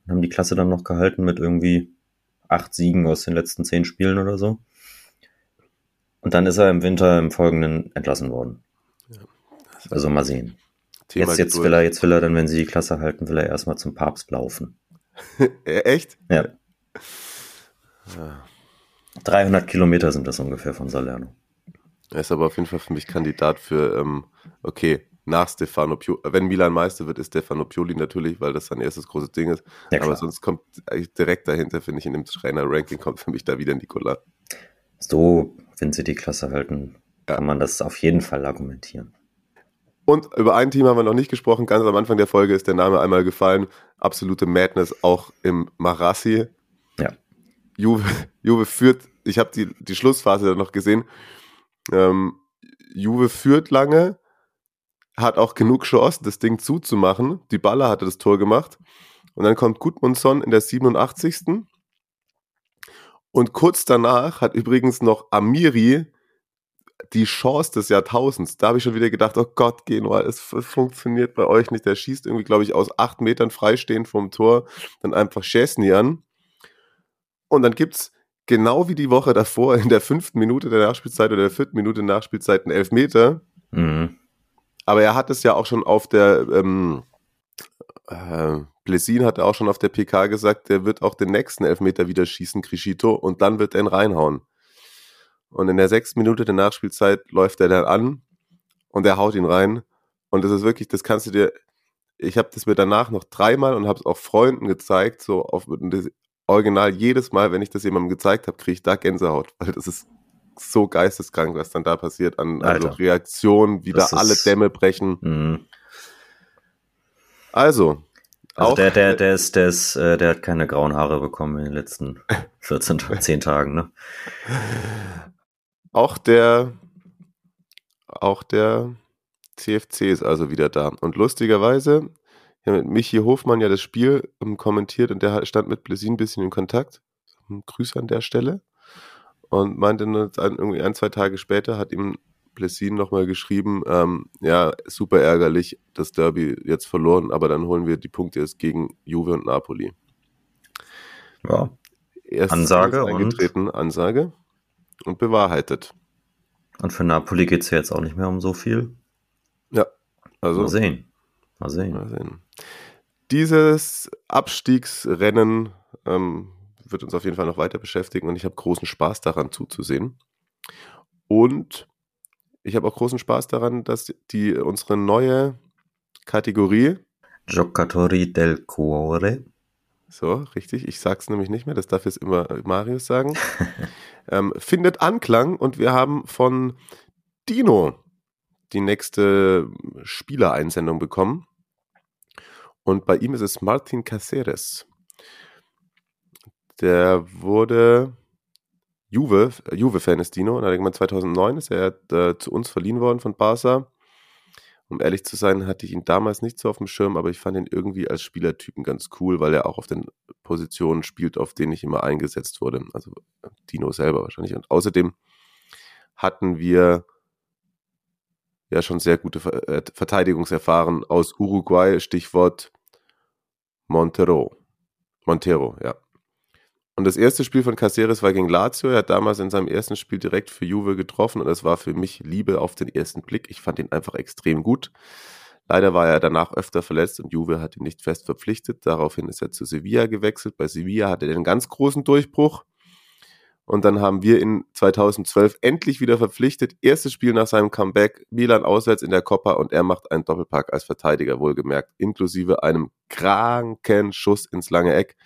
haben die Klasse dann noch gehalten mit irgendwie acht Siegen aus den letzten zehn Spielen oder so. Und dann ist er im Winter im Folgenden entlassen worden. Also mal sehen. Thema Jetzt, jetzt will er, jetzt will er dann, wenn sie die Klasse halten, will er erstmal zum Papst laufen. Echt? Ja, Ja. 300 Kilometer sind das ungefähr von Salerno. Er ist aber auf jeden Fall für mich Kandidat für, ähm, okay, nach Stefano Pioli. Wenn Milan Meister wird, ist Stefano Pioli natürlich, weil das sein erstes großes Ding ist. Ja, aber sonst kommt direkt dahinter, finde ich, in dem Trainer-Ranking kommt für mich da wieder Nicola. So, wenn sie die Klasse halten, Ja. kann man das auf jeden Fall argumentieren. Und über ein Team haben wir noch nicht gesprochen. Ganz am Anfang der Folge ist der Name einmal gefallen. Absolute Madness auch im Marassi. Ja. Juve, Juve führt, ich habe die, die Schlussphase dann noch gesehen. Ähm, Juve führt lange, hat auch genug Chance, das Ding zuzumachen. Die Baller hatte das Tor gemacht. Und dann kommt Gudmundsson in der 87. Und kurz danach hat übrigens noch Amiri die Chance des Jahrtausends. Da habe ich schon wieder gedacht, oh Gott, Genua, es funktioniert bei euch nicht. Der schießt irgendwie, glaube ich, aus acht Metern freistehend vom Tor dann einfach Chesney an. Und dann gibt's genau wie die Woche davor in der fünften Minute der Nachspielzeit oder der vierten Minute Nachspielzeit einen Elfmeter. Mhm. Aber er hat es ja auch schon auf der, ähm, äh, Blesin hat auch schon auf der PK gesagt, der wird auch den nächsten Elfmeter wieder schießen, Criscito, und dann wird er ihn reinhauen. Und in der sechsten Minute der Nachspielzeit läuft er dann an und er haut ihn rein. Und das ist wirklich, das kannst du dir, ich habe das mir danach noch dreimal und habe es auch Freunden gezeigt, so auf das Original jedes Mal, wenn ich das jemandem gezeigt habe, kriege ich da Gänsehaut, weil das ist so geisteskrank, was dann da passiert an also. Reaktionen, wie da alle Dämme brechen. Mhm. Also, Also auch der, der, der ist, der ist, äh, der hat keine grauen Haare bekommen in den letzten 14, Ta- 10 Tagen, ne? Auch der, auch der CFC ist also wieder da. Und lustigerweise, ich habe mit Michi Hofmann ja das Spiel ähm, kommentiert und der stand mit Blesin ein bisschen in Kontakt. Grüße an der Stelle. Und meinte ein, irgendwie ein, zwei Tage später hat ihm Plessin nochmal geschrieben, ähm, ja, super ärgerlich, das Derby jetzt verloren, aber dann holen wir die Punkte jetzt gegen Juve und Napoli. Ja. Erst Ansage eingetreten, und Ansage und bewahrheitet. Und für Napoli geht es ja jetzt auch nicht mehr um so viel. Ja, also. Mal sehen. Mal sehen. Mal sehen. Dieses Abstiegsrennen ähm, wird uns auf jeden Fall noch weiter beschäftigen und ich habe großen Spaß daran zuzusehen. Und ich habe auch großen Spaß daran, dass die unsere neue Kategorie Giocatori del Cuore. So, richtig. Ich sag's nämlich nicht mehr, das darf jetzt immer Marius sagen. ähm, findet Anklang und wir haben von Dino die nächste Spielereinsendung bekommen. Und bei ihm ist es Martin Caceres. Der wurde Juve, Juve-Fan ist Dino, und allgemein 2009 ist er äh, zu uns verliehen worden von Barca. Um ehrlich zu sein, hatte ich ihn damals nicht so auf dem Schirm, aber ich fand ihn irgendwie als Spielertypen ganz cool, weil er auch auf den Positionen spielt, auf denen ich immer eingesetzt wurde. Also Dino selber wahrscheinlich. Und außerdem hatten wir ja schon sehr gute äh, Verteidigungserfahren aus Uruguay, Stichwort Montero. Montero, ja. Und das erste Spiel von Caceres war gegen Lazio. Er hat damals in seinem ersten Spiel direkt für Juve getroffen und das war für mich Liebe auf den ersten Blick. Ich fand ihn einfach extrem gut. Leider war er danach öfter verletzt und Juve hat ihn nicht fest verpflichtet. Daraufhin ist er zu Sevilla gewechselt. Bei Sevilla hatte er den ganz großen Durchbruch. Und dann haben wir ihn 2012 endlich wieder verpflichtet. Erstes Spiel nach seinem Comeback, Milan auswärts in der Coppa und er macht einen Doppelpack als Verteidiger, wohlgemerkt, inklusive einem kranken Schuss ins lange Eck.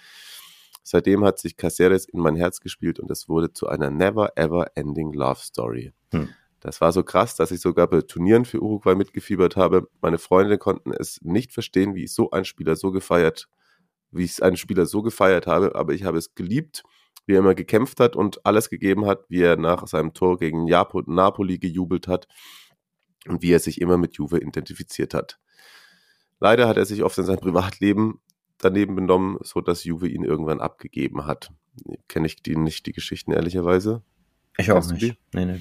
Seitdem hat sich Caceres in mein Herz gespielt und es wurde zu einer never ever ending Love Story. Hm. Das war so krass, dass ich sogar bei Turnieren für Uruguay mitgefiebert habe. Meine Freunde konnten es nicht verstehen, wie ich so einen Spieler so gefeiert, wie ich einen Spieler so gefeiert habe, aber ich habe es geliebt, wie er immer gekämpft hat und alles gegeben hat, wie er nach seinem Tor gegen Napoli gejubelt hat und wie er sich immer mit Juve identifiziert hat. Leider hat er sich oft in seinem Privatleben daneben benommen, so dass Juve ihn irgendwann abgegeben hat. Kenne ich die nicht, die Geschichten, ehrlicherweise. Ich auch nicht. Nee, nee.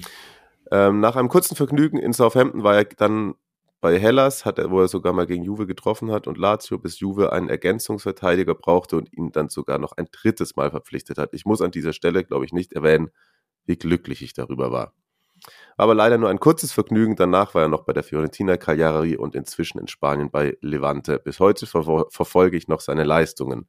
Ähm, nach einem kurzen Vergnügen in Southampton war er dann bei Hellas, hat er, wo er sogar mal gegen Juve getroffen hat und Lazio, bis Juve einen Ergänzungsverteidiger brauchte und ihn dann sogar noch ein drittes Mal verpflichtet hat. Ich muss an dieser Stelle, glaube ich, nicht erwähnen, wie glücklich ich darüber war. Aber leider nur ein kurzes Vergnügen. Danach war er noch bei der Fiorentina Cagliari und inzwischen in Spanien bei Levante. Bis heute ver verfolge ich noch seine Leistungen.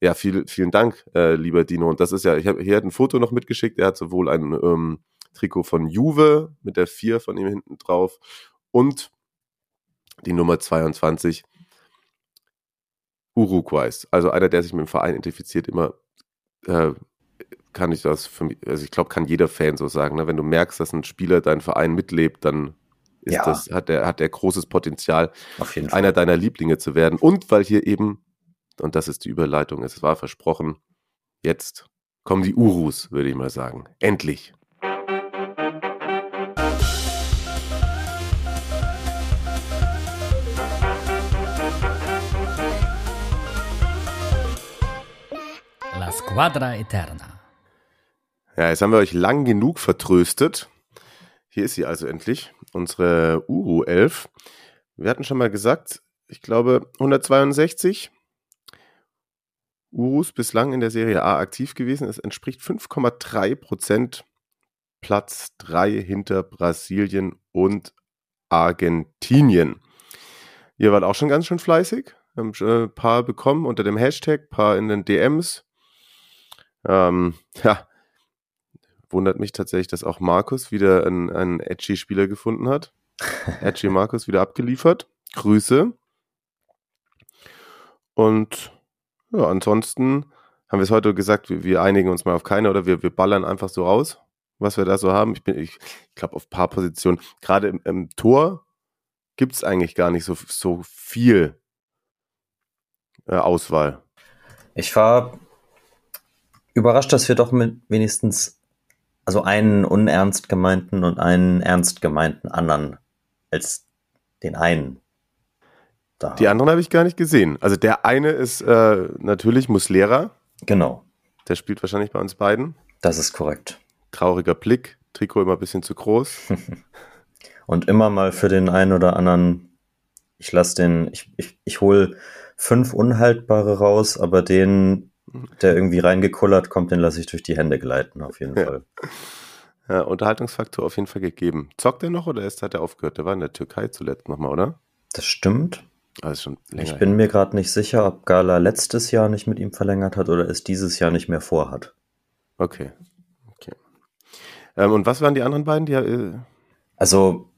Ja, viel, vielen Dank, äh, lieber Dino. Und das ist ja, ich habe hier ein Foto noch mitgeschickt. Er hat sowohl ein ähm, Trikot von Juve mit der 4 von ihm hinten drauf und die Nummer 22 Uruguays. Also einer, der sich mit dem Verein identifiziert, immer äh, kann ich das für mich, also ich glaube, kann jeder Fan so sagen, ne? wenn du merkst, dass ein Spieler deinen Verein mitlebt, dann ist ja. das, hat der, hat der großes Potenzial, einer deiner Lieblinge zu werden. Und weil hier eben, und das ist die Überleitung, es war versprochen, jetzt kommen die Urus, würde ich mal sagen. Endlich. La Squadra Eterna. Ja, jetzt haben wir euch lang genug vertröstet. Hier ist sie also endlich, unsere Uru 11. Wir hatten schon mal gesagt, ich glaube 162 Urus bislang in der Serie A aktiv gewesen. Es entspricht 5,3 Prozent Platz 3 hinter Brasilien und Argentinien. Ihr wart auch schon ganz schön fleißig. Haben schon ein paar bekommen unter dem Hashtag, paar in den DMs. Ähm, ja, wundert mich tatsächlich, dass auch Markus wieder einen, einen edgy Spieler gefunden hat. edgy Markus wieder abgeliefert. Grüße. Und ja, ansonsten haben wir es heute gesagt, wir, wir, einigen uns mal auf keine oder wir, wir ballern einfach so raus, was wir da so haben. Ich, ich, ich glaube, auf ein paar Positionen, gerade im, im Tor, gibt es eigentlich gar nicht so, so viel äh, Auswahl. Ich war überrascht, dass wir doch mit wenigstens also einen unernst gemeinten und einen ernst gemeinten anderen als den einen. Da. Die anderen habe ich gar nicht gesehen. Also der eine ist äh, natürlich Muslera. Genau. Der spielt wahrscheinlich bei uns beiden. Das ist korrekt. Trauriger Blick, Trikot immer ein bisschen zu groß. Und immer mal für den einen oder anderen, ich lasse den, ich, ich, ich hole fünf Unhaltbare raus, aber den, der irgendwie reingekullert kommt, den lasse ich durch die Hände gleiten, auf jeden Ja. Fall. Ja, Unterhaltungsfaktor auf jeden Fall gegeben. Zockt er noch oder ist, hat er aufgehört? Der war in der Türkei zuletzt nochmal, oder? Das stimmt. Also. Ich bin mir gerade nicht sicher, ob Gala letztes Jahr nicht mit ihm verlängert hat oder es dieses Jahr nicht mehr vorhat. Okay. okay. Ähm, und was waren die anderen beiden? Die, äh, Also,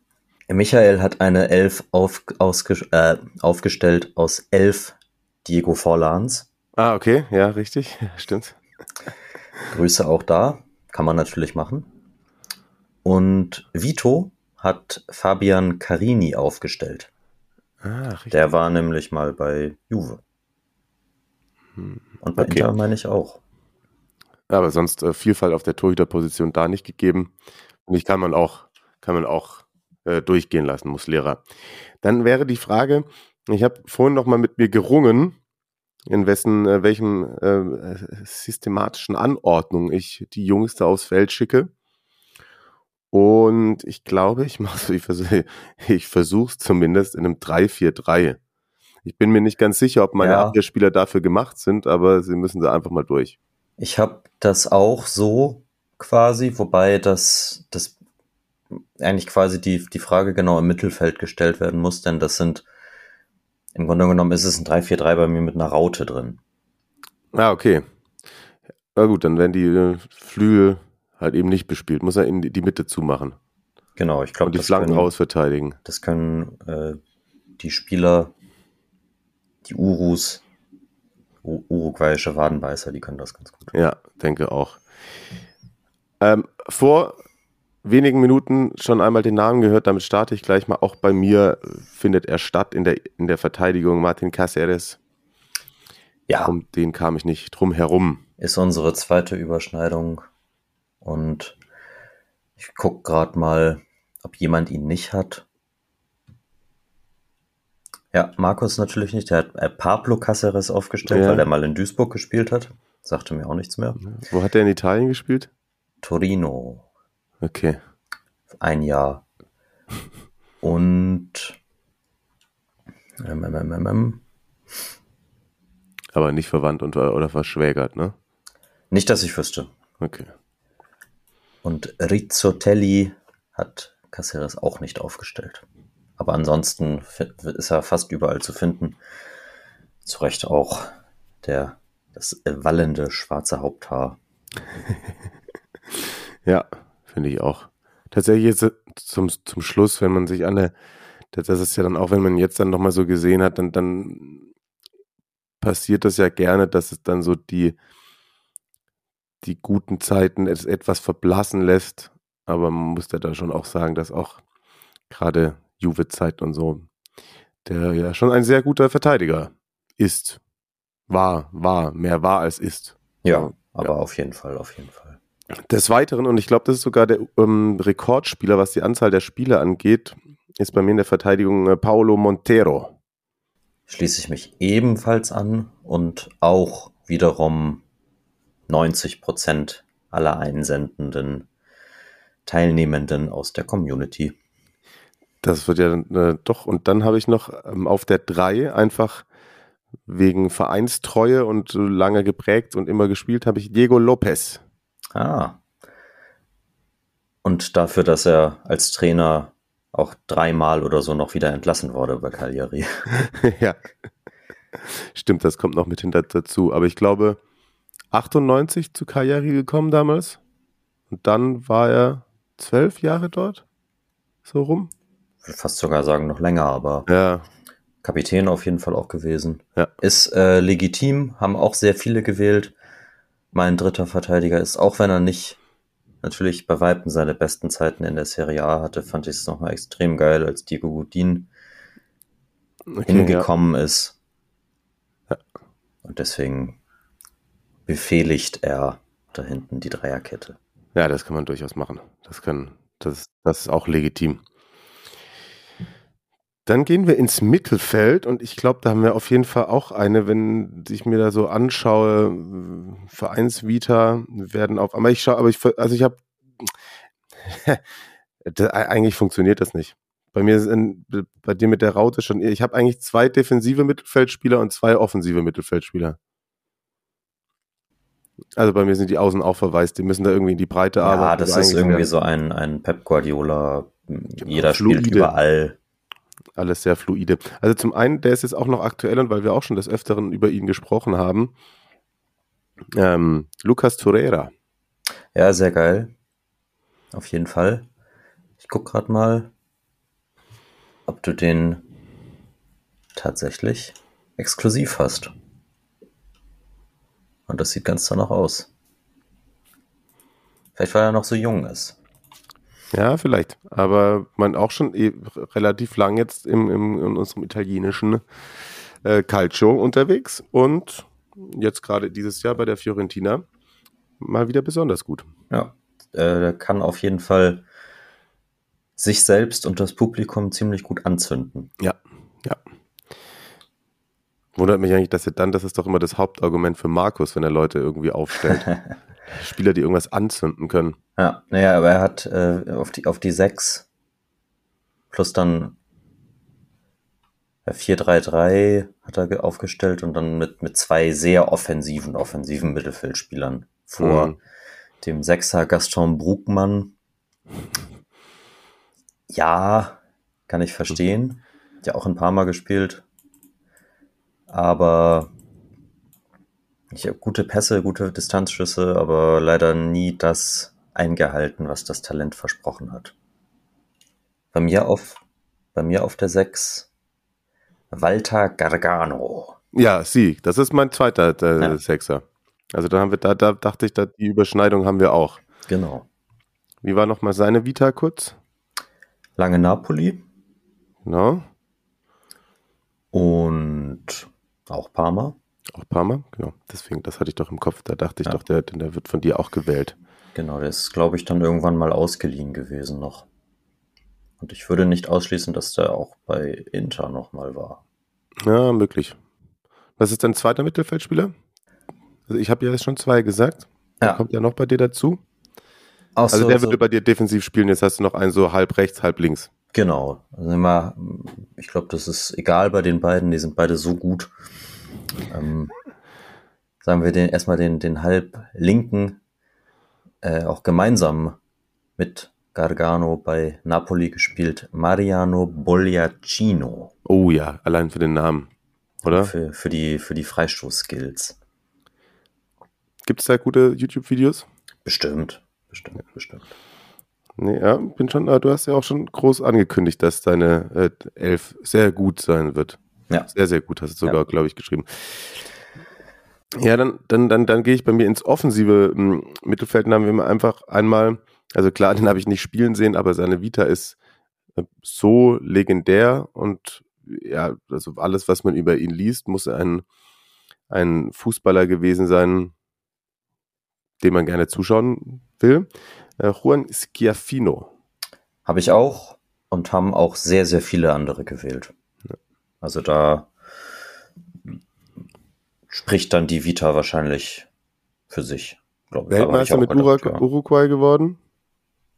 Michael hat eine Elf auf, ausge, äh, aufgestellt aus elf Diego Forlans. Ah, okay, ja, richtig. Stimmt. Grüße auch da. Kann man natürlich machen. Und Vito hat Fabian Carini aufgestellt. Ah, richtig. Der war nämlich mal bei Juve. Und bei Okay. Inter meine ich auch. Aber sonst äh, Vielfalt auf der Torhüterposition da nicht gegeben. Und ich kann man auch, kann man auch äh, durchgehen lassen, muss Lehrer. Dann wäre die Frage, ich habe vorhin noch mal mit mir gerungen, in wessen, äh, welchem äh, systematischen Anordnung ich die Jungs da aufs Feld schicke. Und ich glaube, ich mache ich versuche ich versuch's zumindest in einem 3-4-3. Ich bin mir nicht ganz sicher, ob meine Ja. Abwehrspieler dafür gemacht sind, aber sie müssen da einfach mal durch. Ich habe das auch so quasi, wobei das, das eigentlich quasi die, die Frage genau im Mittelfeld gestellt werden muss, denn das sind, im Grunde genommen ist es ein 3-4-3 bei mir mit einer Raute drin. Ah, okay. Na gut, dann werden die äh, Flügel halt eben nicht bespielt. Muss er in die, Mitte zumachen Genau, ich glaube, und die Flanken können, rausverteidigen. das können äh, die Spieler, die Urus, uruguayische Wadenbeißer, die können das ganz gut. Ja, denke auch. Ähm, vor wenigen Minuten schon einmal den Namen gehört, damit starte ich gleich mal. Auch bei mir findet er statt in der, in der Verteidigung. Martin Caceres, Ja, um den kam ich nicht drum herum. ist unsere zweite Überschneidung. Und ich guck gerade mal, ob jemand ihn nicht hat. Ja, Markus natürlich nicht. Der hat äh, Pablo Cáceres aufgestellt, Ja. weil er mal in Duisburg gespielt hat. Sagte mir auch nichts mehr. Wo hat er in Italien gespielt? Torino, Okay. ein Jahr. Und ähm, ähm, ähm, Aber nicht verwandt und, oder verschwägert, ne? nicht, dass ich wüsste. Okay. Und Rizzotelli hat Caceres auch nicht aufgestellt. Aber ansonsten ist er fast überall zu finden. Zu Recht auch der, das äh, wallende schwarze Haupthaar. Ja, finde ich auch. Tatsächlich jetzt zum, zum Schluss, wenn man sich alle, das das ist ja dann auch, wenn man jetzt dann nochmal so gesehen hat, dann, dann passiert das ja gerne, dass es dann so die, die guten Zeiten etwas verblassen lässt. Aber man muss ja da schon auch sagen, dass auch gerade Juve-Zeit und so, der ja schon ein sehr guter Verteidiger ist. War, war, mehr war als ist. Ja, aber auf jeden Fall, auf jeden Fall. Des Weiteren, und ich glaube, das ist sogar der ähm, Rekordspieler, was die Anzahl der Spiele angeht, ist bei mir in der Verteidigung äh, Paolo Montero. Schließe ich mich ebenfalls an und auch wiederum 90 Prozent aller einsendenden Teilnehmenden aus der Community. Das wird ja äh, doch, und dann habe ich noch ähm, auf der 3 einfach wegen Vereinstreue und äh, lange geprägt und immer gespielt, habe ich Diego Lopez. Ah. Und dafür, dass er als Trainer auch dreimal oder so noch wieder entlassen wurde bei Cagliari. ja. Stimmt, das kommt noch mit hinter dazu. Aber ich glaube, 98 zu Cagliari gekommen damals. Und dann war er zwölf Jahre dort. So rum. Ich würde fast sogar sagen noch länger, aber Ja, Kapitän auf jeden Fall auch gewesen. Ja. Ist äh, legitim, haben auch sehr viele gewählt. Mein dritter Verteidiger ist, auch wenn er nicht natürlich bei Weitem seine besten Zeiten in der Serie A hatte, fand ich es nochmal extrem geil, als Diego Godin okay, ja. hingekommen ist. Ja. Und deswegen befehligt er da hinten die Dreierkette. Ja, das kann man durchaus machen. Das kann, das, das ist auch legitim. Dann gehen wir ins Mittelfeld und ich glaube, da haben wir auf jeden Fall auch eine, wenn ich mir da so anschaue, Vereinsvita werden auf, aber ich schaue, aber ich, also ich habe, eigentlich funktioniert das nicht. Bei mir sind, bei dir mit der Raute schon, ich habe eigentlich zwei defensive Mittelfeldspieler und zwei offensive Mittelfeldspieler. Also bei mir sind die Außen auch verwaist, die müssen da irgendwie in die Breite ja, arbeiten. Ja, das ist irgendwie so ein, ein Pep Guardiola, jeder Fluide. spielt überall alles sehr fluide. Also zum einen, der ist jetzt auch noch aktuell und weil wir auch schon des Öfteren über ihn gesprochen haben, ähm, Lucas Torreira. Ja, sehr geil. Auf jeden Fall. Ich guck gerade mal, ob du den tatsächlich exklusiv hast. Und das sieht ganz danach aus. Vielleicht weil er noch so jung ist. Ja, vielleicht. Aber man auch schon eh relativ lang jetzt im, im, in unserem italienischen äh, Calcio unterwegs und jetzt gerade dieses Jahr bei der Fiorentina mal wieder besonders gut. Ja, äh, kann auf jeden Fall sich selbst und das Publikum ziemlich gut anzünden. Ja, ja. Wundert mich eigentlich, dass er dann, das ist doch immer das Hauptargument für Markus, wenn er Leute irgendwie aufstellt. Spieler, die irgendwas anzünden können. Ja, naja, aber er hat äh, auf die auf die 6 plus dann 4-3-3 hat er aufgestellt und dann mit, mit zwei sehr offensiven, offensiven Mittelfeldspielern vor mhm. dem Sechser Gaston Brugmann. Ja, kann ich verstehen. Hat ja auch ein paar Mal gespielt. Aber ich habe gute Pässe, gute Distanzschüsse, aber leider nie das eingehalten, was das Talent versprochen hat. Bei mir auf, bei mir auf der 6 Walter Gargano. Ja, sie, das ist mein zweiter äh, ja. Sechser. Also da haben wir, da, da dachte ich, da, die Überschneidung haben wir auch. Genau. Wie war nochmal seine Vita kurz? Lange Napoli. Genau. Und auch Parma. Auch Parma, genau. Deswegen, das hatte ich doch im Kopf. Da dachte ich ja. doch, der, der wird von dir auch gewählt. Genau, der ist, glaube ich, dann irgendwann mal ausgeliehen gewesen noch. Und ich würde nicht ausschließen, dass der auch bei Inter nochmal war. Ja, möglich. Was ist dein zweiter Mittelfeldspieler? Also ich habe ja jetzt schon zwei gesagt. Ja. kommt ja noch bei dir dazu. Ach also so, der so. würde bei dir defensiv spielen. Jetzt hast du noch einen so halb rechts, halb links. Genau. Also immer, ich glaube, das ist egal bei den beiden. Die sind beide so gut. Ähm, sagen wir den erstmal den, den halb linken äh, auch gemeinsam mit Gargano bei Napoli gespielt, Mariano Bogliacino. Oh ja, allein für den Namen, oder? Für, für die, für die Freistoßskills. Gibt es da gute YouTube-Videos? Bestimmt, bestimmt, ja. bestimmt. Nee, ja, bin schon, du hast ja auch schon groß angekündigt, dass deine äh, Elf sehr gut sein wird. Ja. Sehr, sehr gut, hast du sogar, ja. glaube ich, geschrieben. Ja, dann, dann, dann, dann gehe ich bei mir ins offensive hm, Mittelfeld. Dann haben wir einfach einmal, also klar, den habe ich nicht spielen sehen, aber seine Vita ist äh, so legendär und ja, also alles, was man über ihn liest, muss ein, ein Fußballer gewesen sein, dem man gerne zuschauen will. Äh, Juan Schiaffino. Habe ich auch und haben auch sehr, sehr viele andere gewählt. Also da spricht dann die Vita wahrscheinlich für sich. Glaub, Weltmeister mit gedacht, ja. Uruguay geworden.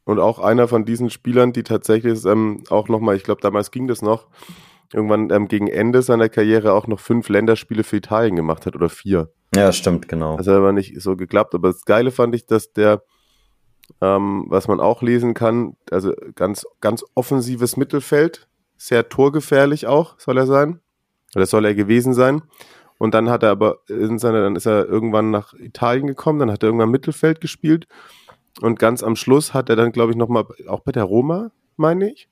Und auch einer von diesen Spielern, die tatsächlich ähm, auch nochmal, ich glaube, damals ging das noch, irgendwann ähm, gegen Ende seiner Karriere auch noch fünf Länderspiele für Italien gemacht hat oder vier. Ja, stimmt, genau. Das hat aber nicht so geklappt. Aber das Geile fand ich, dass der, ähm, was man auch lesen kann, also ganz, ganz offensives Mittelfeld, sehr torgefährlich auch, soll er sein. Oder soll er gewesen sein. Und dann hat er aber in seiner, dann ist er irgendwann nach Italien gekommen, dann hat er irgendwann Mittelfeld gespielt. Und ganz am Schluss hat er dann, glaube ich, nochmal, auch bei der Roma, meine ich,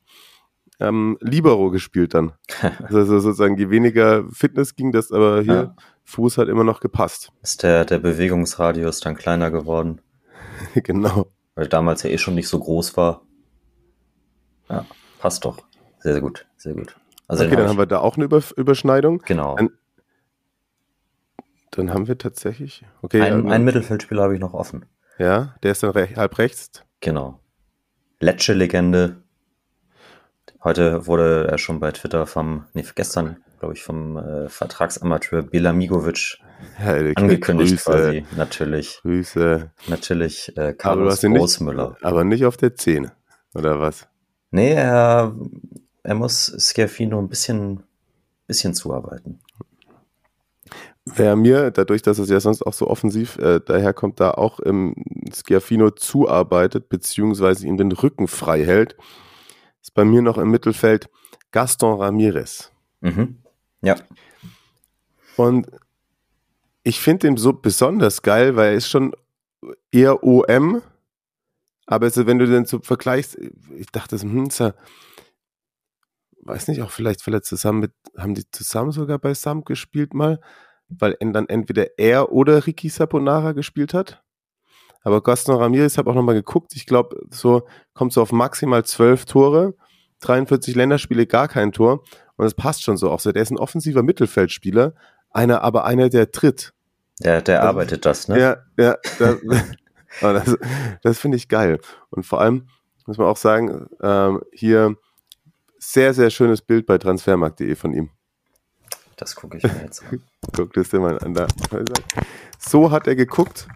ähm, Libero gespielt dann. also sozusagen, je weniger Fitness ging das, aber hier, ja. Fuß hat immer noch gepasst. Ist der, der Bewegungsradius dann kleiner geworden? genau. Weil damals ja eh schon nicht so groß war. Ja, passt doch. Sehr, sehr gut, sehr gut. Also okay, dann haben wir da auch eine Über Überschneidung. Genau. Dann, dann, haben wir tatsächlich. Okay. Ein, ein Mittelfeldspieler habe ich noch offen. Ja, der ist dann re halb rechts. Genau. Lecce-Legende. Heute wurde er schon bei Twitter vom, nee, gestern, glaube ich, vom äh, Vertragsamateur Belamigovic Ja, angekündigt Grüße, quasi. Natürlich, Grüße. natürlich äh, Aber Carlos hast ihn nicht, Großmüller. aber nicht auf der 10, oder was? Nee, er, er muss Schiaffino ein bisschen, bisschen zuarbeiten. Wer mir, dadurch, dass es ja sonst auch so offensiv äh, daherkommt, da auch im Schiaffino zuarbeitet, beziehungsweise ihm den Rücken frei hält, ist bei mir noch im Mittelfeld Gaston Ramirez. Mhm. Ja, Und ich finde ihn so besonders geil, weil er ist schon eher OM, aber so, wenn du den so vergleichst, ich dachte, hm, ist er, weiß nicht, auch vielleicht, er zusammen mit, haben die zusammen sogar bei Sam gespielt mal, weil dann entweder er oder Ricky Saponara gespielt hat. Aber Gaston Ramirez habe auch nochmal geguckt, ich glaube, so kommt so auf maximal zwölf Tore, 43 Länderspiele, gar kein Tor. Und es passt schon so auch so. Der ist ein offensiver Mittelfeldspieler, einer, aber einer, der tritt. der, der Also- arbeitet das, ne? Ja, ja, das, das, das finde ich geil. Und vor allem muss man auch sagen, ähm, hier sehr, sehr schönes Bild bei transfermarkt.de von ihm. Das gucke ich mir jetzt an. Guck das dir mal an. Da. So hat er geguckt,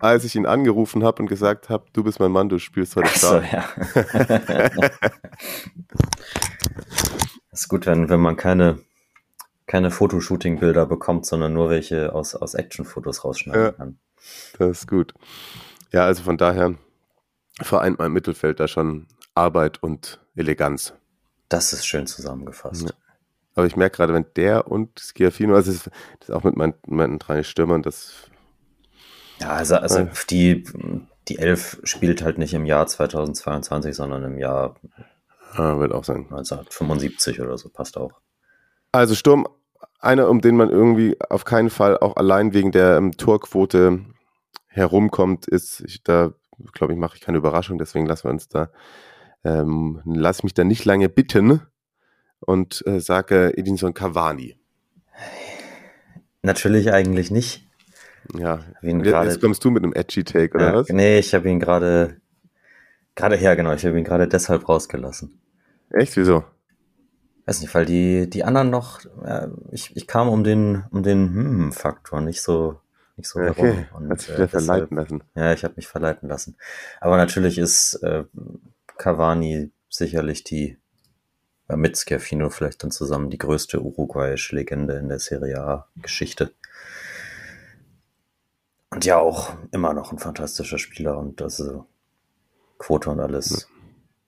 als ich ihn angerufen habe und gesagt habe, du bist mein Mann, du spielst heute Achso, Start. ja. ist gut, wenn, wenn man keine, keine Fotoshooting-Bilder bekommt, sondern nur welche aus, aus Action-Fotos rausschneiden Ja. kann. Das ist gut. Ja, also von daher vereint mein Mittelfeld da schon Arbeit und Eleganz. Das ist schön zusammengefasst. Ja. Aber ich merke gerade, wenn der und Schiaffino, also das das ist auch mit meinen, meinen drei Stürmern, das Ja, also, also Ja. die, die Elf spielt halt nicht im Jahr 2022, sondern im Jahr ah, wird auch sein. 1975 oder so, passt auch. Also Sturm, einer, um den man irgendwie auf keinen Fall auch allein wegen der ähm, Torquote herumkommt, ist, ich, da glaube ich, mache ich keine Überraschung, deswegen lassen wir uns da, ähm, lass mich da nicht lange bitten und äh, sage Edinson Cavani. Natürlich eigentlich nicht. Ja, ihn jetzt, kommst du mit einem edgy Take, oder Ja, was? nee, ich habe ihn gerade, gerade, ja genau, ich habe ihn gerade deshalb rausgelassen. Echt, wieso? Weiß nicht, weil die, die anderen noch, ja, ich, ich kam um den, um den Hm-Faktor nicht so, nicht so Okay, herum. Und, hat sich äh, wieder deshalb- verleiten lassen. Ja, ich habe mich verleiten lassen. Aber natürlich ist äh, Cavani sicherlich die, ja, mit Schiaffino vielleicht dann zusammen die größte uruguayische Legende in der Serie A-Geschichte. Und ja, auch immer noch ein fantastischer Spieler und das äh, Quote und alles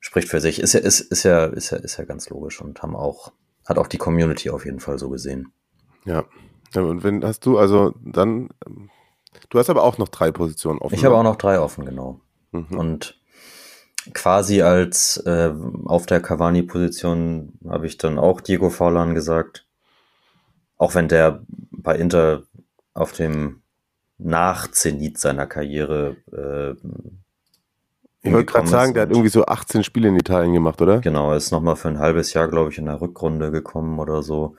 spricht für sich. Ist ja, ist, ist ja, ist ja, ist ja ganz logisch und haben auch, hat auch die Community auf jeden Fall so gesehen. Ja. ja. Und wenn hast du, also dann, ähm, du hast aber auch noch drei Positionen offen. Ich habe ne? auch noch drei offen, genau. Mhm. Und quasi als äh, auf der Cavani-Position habe ich dann auch Diego Forlan gesagt. Auch wenn der bei Inter auf dem Nach-Zenit seiner Karriere äh, ich wollte gerade sagen, der hat irgendwie so 18 Spiele in Italien gemacht, oder? Genau, er ist nochmal für ein halbes Jahr, glaube ich, in der Rückrunde gekommen oder so.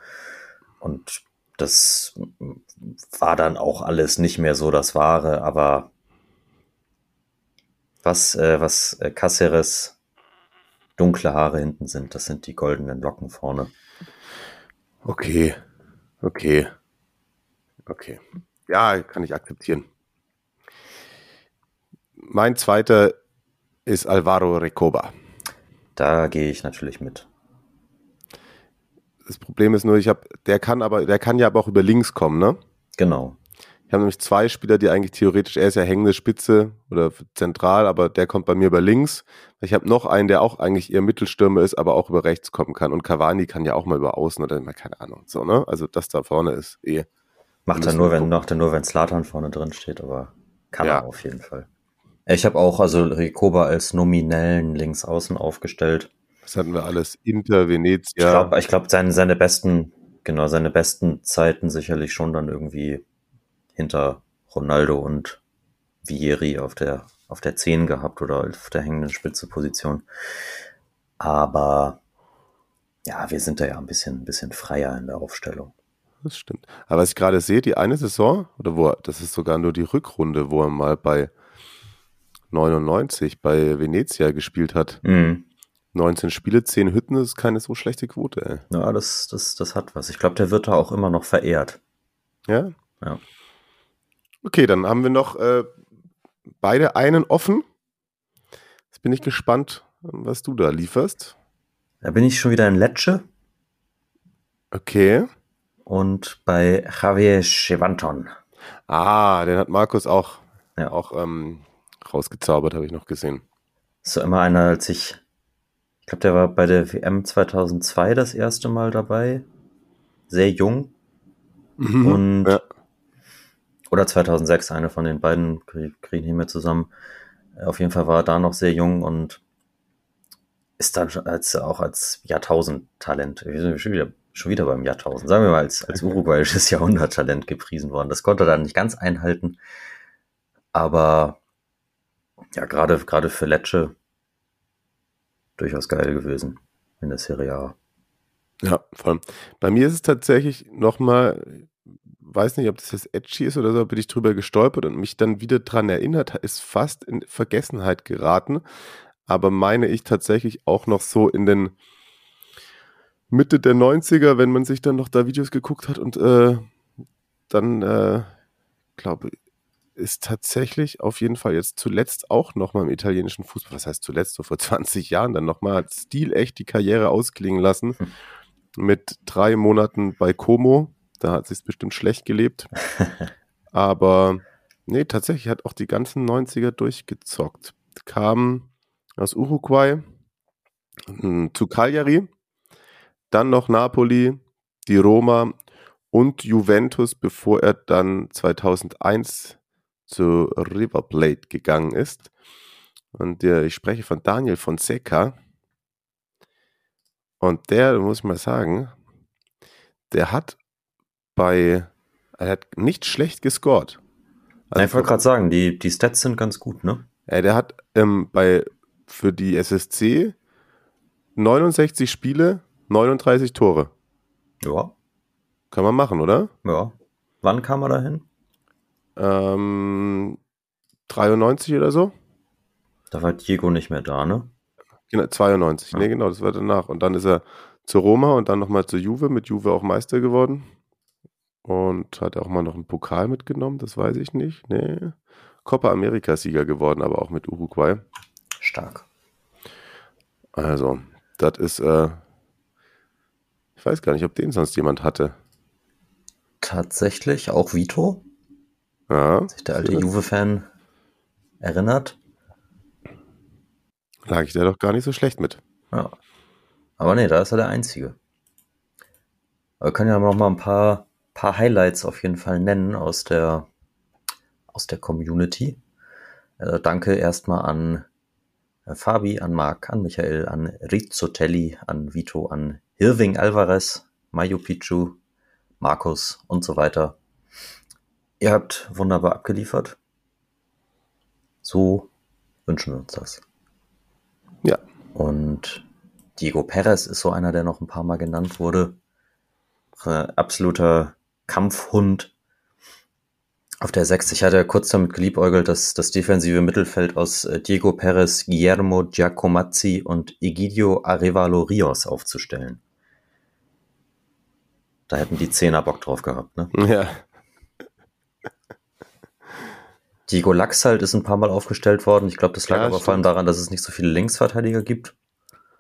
Und das war dann auch alles nicht mehr so das Wahre, aber was, äh, was äh, Caceres dunkle Haare hinten sind, das sind die goldenen Locken vorne. Okay. Okay. Okay. Ja, kann ich akzeptieren. Mein zweiter ist Alvaro Recoba. Da gehe ich natürlich mit. Das Problem ist nur, ich habe, der kann aber, der kann ja aber auch über links kommen, ne? Genau. Ich habe nämlich zwei Spieler, die eigentlich theoretisch, er ist ja hängende Spitze oder zentral, aber der kommt bei mir über links. Ich habe noch einen, der auch eigentlich eher Mittelstürmer ist, aber auch über rechts kommen kann. Und Cavani kann ja auch mal über außen oder mal, keine Ahnung. So, ne? Also das da vorne ist eh. Macht er nur, wenn, macht er nur, wenn Slatan vorne drin steht, aber kann Ja. er auf jeden Fall. Ich habe auch also Recoba als nominellen Linksaußen aufgestellt. Das hatten wir alles. Inter, Venezia. Ich glaube, ich glaub, seine, seine besten, genau, seine besten Zeiten sicherlich schon dann irgendwie hinter Ronaldo und Vieri auf der, auf der 10 gehabt oder auf der hängenden Spitze-Position. Aber ja, wir sind da ja ein bisschen, ein bisschen freier in der Aufstellung. Das stimmt. Aber was ich gerade sehe, die eine Saison, oder wo das ist sogar nur die Rückrunde, wo er mal bei 99 bei Venezia gespielt hat. Mhm. 19 Spiele, 10 Hütten, das ist keine so schlechte Quote, ey. Ja, das, das, das hat was. Ich glaube, der wird da auch immer noch verehrt. Ja? Ja. Okay, dann haben wir noch äh, beide einen offen. Jetzt bin ich gespannt, was du da lieferst. Da bin ich schon wieder in Lecce Okay. und bei Javier Chevanton. Ah, den hat Markus auch, Ja. auch ähm, rausgezaubert, habe ich noch gesehen. So immer einer, als ich, ich glaube, der war bei der WM 2002 das erste Mal dabei. Sehr jung. Und, Mhm. Ja. Oder 2006, eine von den beiden, kriege krieg ich nicht mehr zusammen. Auf jeden Fall war er da noch sehr jung und ist dann als, auch als Jahrtausendtalent, wir sind schon wieder, schon wieder beim Jahrtausend, sagen wir mal, als, als uruguayisches Jahrhunderttalent gepriesen worden. Das konnte er dann nicht ganz einhalten, aber ja, gerade, gerade für Lecce durchaus geil gewesen in der Serie A. Ja, vor allem. Bei mir ist es tatsächlich nochmal, weiß nicht, ob das jetzt edgy ist oder so, bin ich drüber gestolpert und mich dann wieder dran erinnert, ist fast in Vergessenheit geraten. Aber meine ich tatsächlich auch noch so in den Mitte der 90er, wenn man sich dann noch da Videos geguckt hat und äh, dann, äh, glaube ist tatsächlich auf jeden Fall jetzt zuletzt auch nochmal im italienischen Fußball, was heißt zuletzt, so vor 20 Jahren dann nochmal, hat stilecht die Karriere ausklingen lassen Hm. mit drei Monaten bei Como. Da hat sich bestimmt schlecht gelebt. Aber nee, tatsächlich hat auch die ganzen 90er durchgezockt. Kam aus Uruguay mm, zu Cagliari, dann noch Napoli, die Roma und Juventus, bevor er dann 2001 zu River Plate gegangen ist. Und der, ich spreche von Daniel Fonseca. Und der, muss ich mal sagen, der hat bei, er hat nicht schlecht gescored. Nein, ich wollte gerade sagen, die, die Stats sind ganz gut, ne? Ja, der hat ähm, bei, für die SSC 69 Spiele, 39 Tore. Ja, Kann man machen, oder? ja. Wann kam er dahin? Ähm, 93 oder so? Da war Diego nicht mehr da, ne? Genau, 92. Ja. Nee, genau, das war danach. Und dann ist er zu Roma und dann nochmal zu Juve, mit Juve auch Meister geworden. Und hat auch mal noch einen Pokal mitgenommen, das weiß ich nicht. Nee. Copa America Sieger geworden, aber auch mit Uruguay. Stark. Also, das ist, äh, ich weiß gar nicht, ob den sonst jemand hatte. Tatsächlich, auch Vito, Ja, sich der alte Juve-Fan erinnert. lag ich da doch gar nicht so schlecht mit. Ja. Aber nee, da ist er der Einzige. Aber wir können ja noch mal ein paar, paar Highlights auf jeden Fall nennen aus der, aus der Community. Äh, danke erstmal an äh, Fabi, an Marc, an Michael, an Rizzotelli, an Vito, an Hirving Alvarez, Mayu Pichu, Markus und so weiter. Ihr habt wunderbar abgeliefert. So wünschen wir uns das. Ja, Und Diego Perez ist so einer, der noch ein paar Mal genannt wurde. Äh, absoluter Kampfhund. Auf der 6, ich hatte kurz damit geliebäugelt, dass das defensive Mittelfeld aus äh, Diego Perez, Guillermo Giacomazzi und Egidio Arevalo Rios aufzustellen. Da hätten die Zehner Bock drauf gehabt, ne? ja, Diego Laxalt ist ein paar Mal aufgestellt worden. Ich glaube, das lag Ja, aber vor allem stimmt. daran, dass es nicht so viele Linksverteidiger gibt.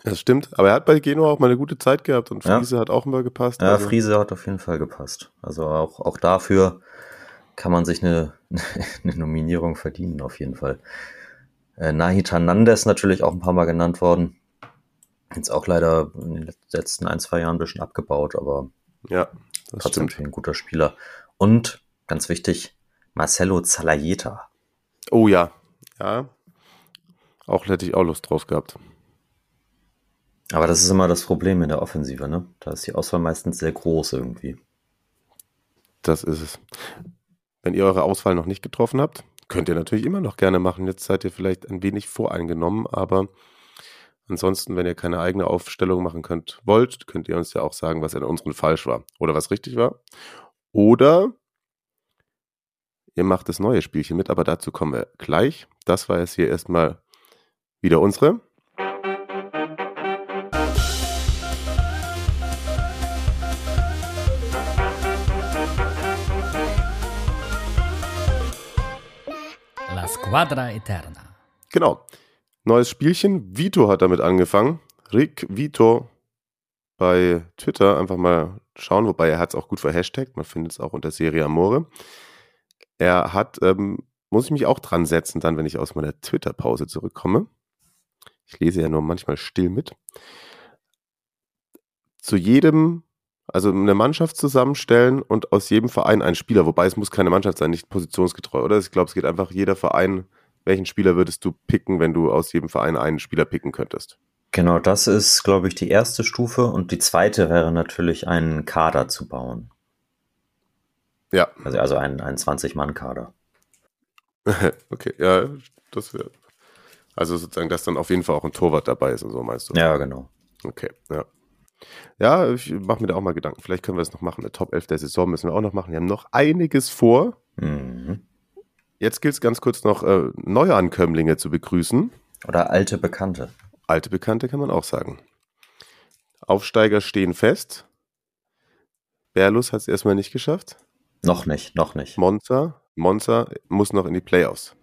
Das stimmt. Aber er hat bei Genua auch mal eine gute Zeit gehabt und Ja. Friese hat auch immer gepasst. Ja, also- Friese hat auf jeden Fall gepasst. Also auch, auch dafür kann man sich eine, eine Nominierung verdienen, auf jeden Fall. Äh, Nahid Hernandez natürlich auch ein paar Mal genannt worden. Jetzt auch leider in den letzten ein, zwei Jahren ein bisschen abgebaut, aber Ja, das trotzdem stimmt. ein guter Spieler. Und, ganz wichtig, Marcelo Zalayeta. Oh ja, ja. Auch hätte ich auch Lust drauf gehabt. Aber das ist immer das Problem in der Offensive, ne? Da ist die Auswahl meistens sehr groß irgendwie. Das ist es. Wenn ihr eure Auswahl noch nicht getroffen habt, könnt ihr natürlich immer noch gerne machen. Jetzt seid ihr vielleicht ein wenig voreingenommen, aber ansonsten, wenn ihr keine eigene Aufstellung machen könnt, wollt, könnt ihr uns ja auch sagen, was an unseren falsch war oder was richtig war. Oder ihr macht das neue Spielchen mit, aber dazu kommen wir gleich. Das war jetzt hier erstmal wieder unsere Squadra Eterna. Genau. Neues Spielchen. Vito hat damit angefangen. Rick Vito bei Twitter einfach mal schauen, wobei er hat es auch gut verhashtagt. Man findet es auch unter Serie Amore. Er hat, ähm, muss ich mich auch dran setzen, dann, wenn ich aus meiner Twitter-Pause zurückkomme. Ich lese ja nur manchmal still mit. Zu jedem, also eine Mannschaft zusammenstellen und aus jedem Verein einen Spieler, wobei es muss keine Mannschaft sein, nicht positionsgetreu, oder? Ich glaube, es geht einfach jeder Verein, welchen Spieler würdest du picken, wenn du aus jedem Verein einen Spieler picken könntest? Genau, das ist, glaube ich, die erste Stufe und die zweite wäre natürlich einen Kader zu bauen. Ja. Also, also ein, ein 20-Mann-Kader. okay, ja, das wäre. Also sozusagen, dass dann auf jeden Fall auch ein Torwart dabei ist und so, meinst du? Ja, genau. Okay, ja. Ja, ich mache mir da auch mal Gedanken. Vielleicht können wir es noch machen. Eine Top 11 der Saison müssen wir auch noch machen. Wir haben noch einiges vor. Mhm. Jetzt gilt es ganz kurz noch, äh, Neuankömmlinge zu begrüßen. Oder alte Bekannte. Alte Bekannte kann man auch sagen. Aufsteiger stehen fest. Berlus hat es erstmal nicht geschafft. Noch nicht, noch nicht. Monza, Monza muss noch in die Playoffs.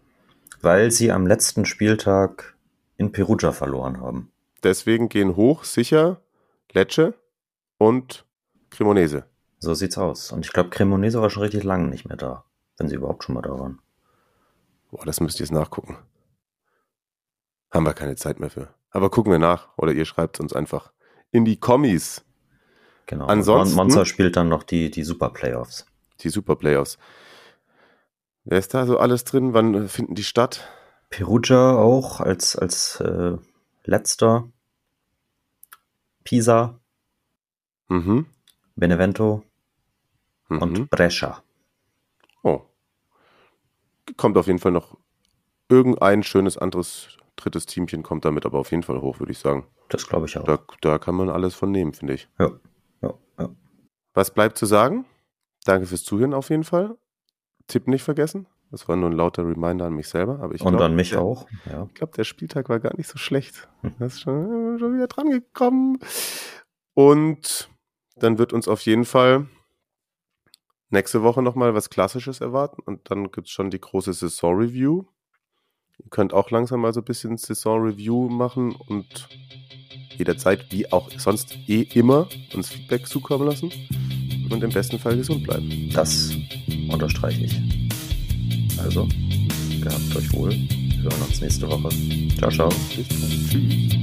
Weil sie am letzten Spieltag in Perugia verloren haben. Deswegen gehen hoch sicher Lecce und Cremonese. So sieht's aus. Und ich glaube, Cremonese war schon richtig lange nicht mehr da, wenn sie überhaupt schon mal da waren. Boah, das müsst ihr jetzt nachgucken. Haben wir keine Zeit mehr für. Aber gucken wir nach oder ihr schreibt uns einfach in die Kommis. Genau. Ansonsten- Mon Monza spielt dann noch die, die Super Playoffs. Die Super Playoffs. Wer ist da so alles drin? Wann finden die statt? Perugia auch als, als äh, letzter. Pisa, Mhm. Benevento mhm. und Brescia. Oh. Kommt auf jeden Fall noch irgendein schönes anderes drittes Teamchen kommt damit aber auf jeden Fall hoch, würde ich sagen. Das glaube ich auch. Da, da kann man alles von nehmen, finde ich. Ja, ja, ja. Was bleibt zu sagen? Danke fürs Zuhören auf jeden Fall. Tipp nicht vergessen. Das war nur ein lauter Reminder an mich selber. Aber ich Und glaub, an mich der, auch. Ja. Ich glaube, der Spieltag war gar nicht so schlecht. Hm. Das ist schon, schon wieder dran gekommen. Und dann wird uns auf jeden Fall nächste Woche nochmal was Klassisches erwarten. Und dann gibt es schon die große Saison-Review. Ihr könnt auch langsam mal so ein bisschen Saison-Review machen und jederzeit, wie auch sonst eh immer, uns Feedback zukommen lassen. Und im besten Fall gesund bleiben. Das unterstreiche ich. Also, gehabt euch wohl. Wir hören uns nächste Woche. Ciao, ciao. Tschüss.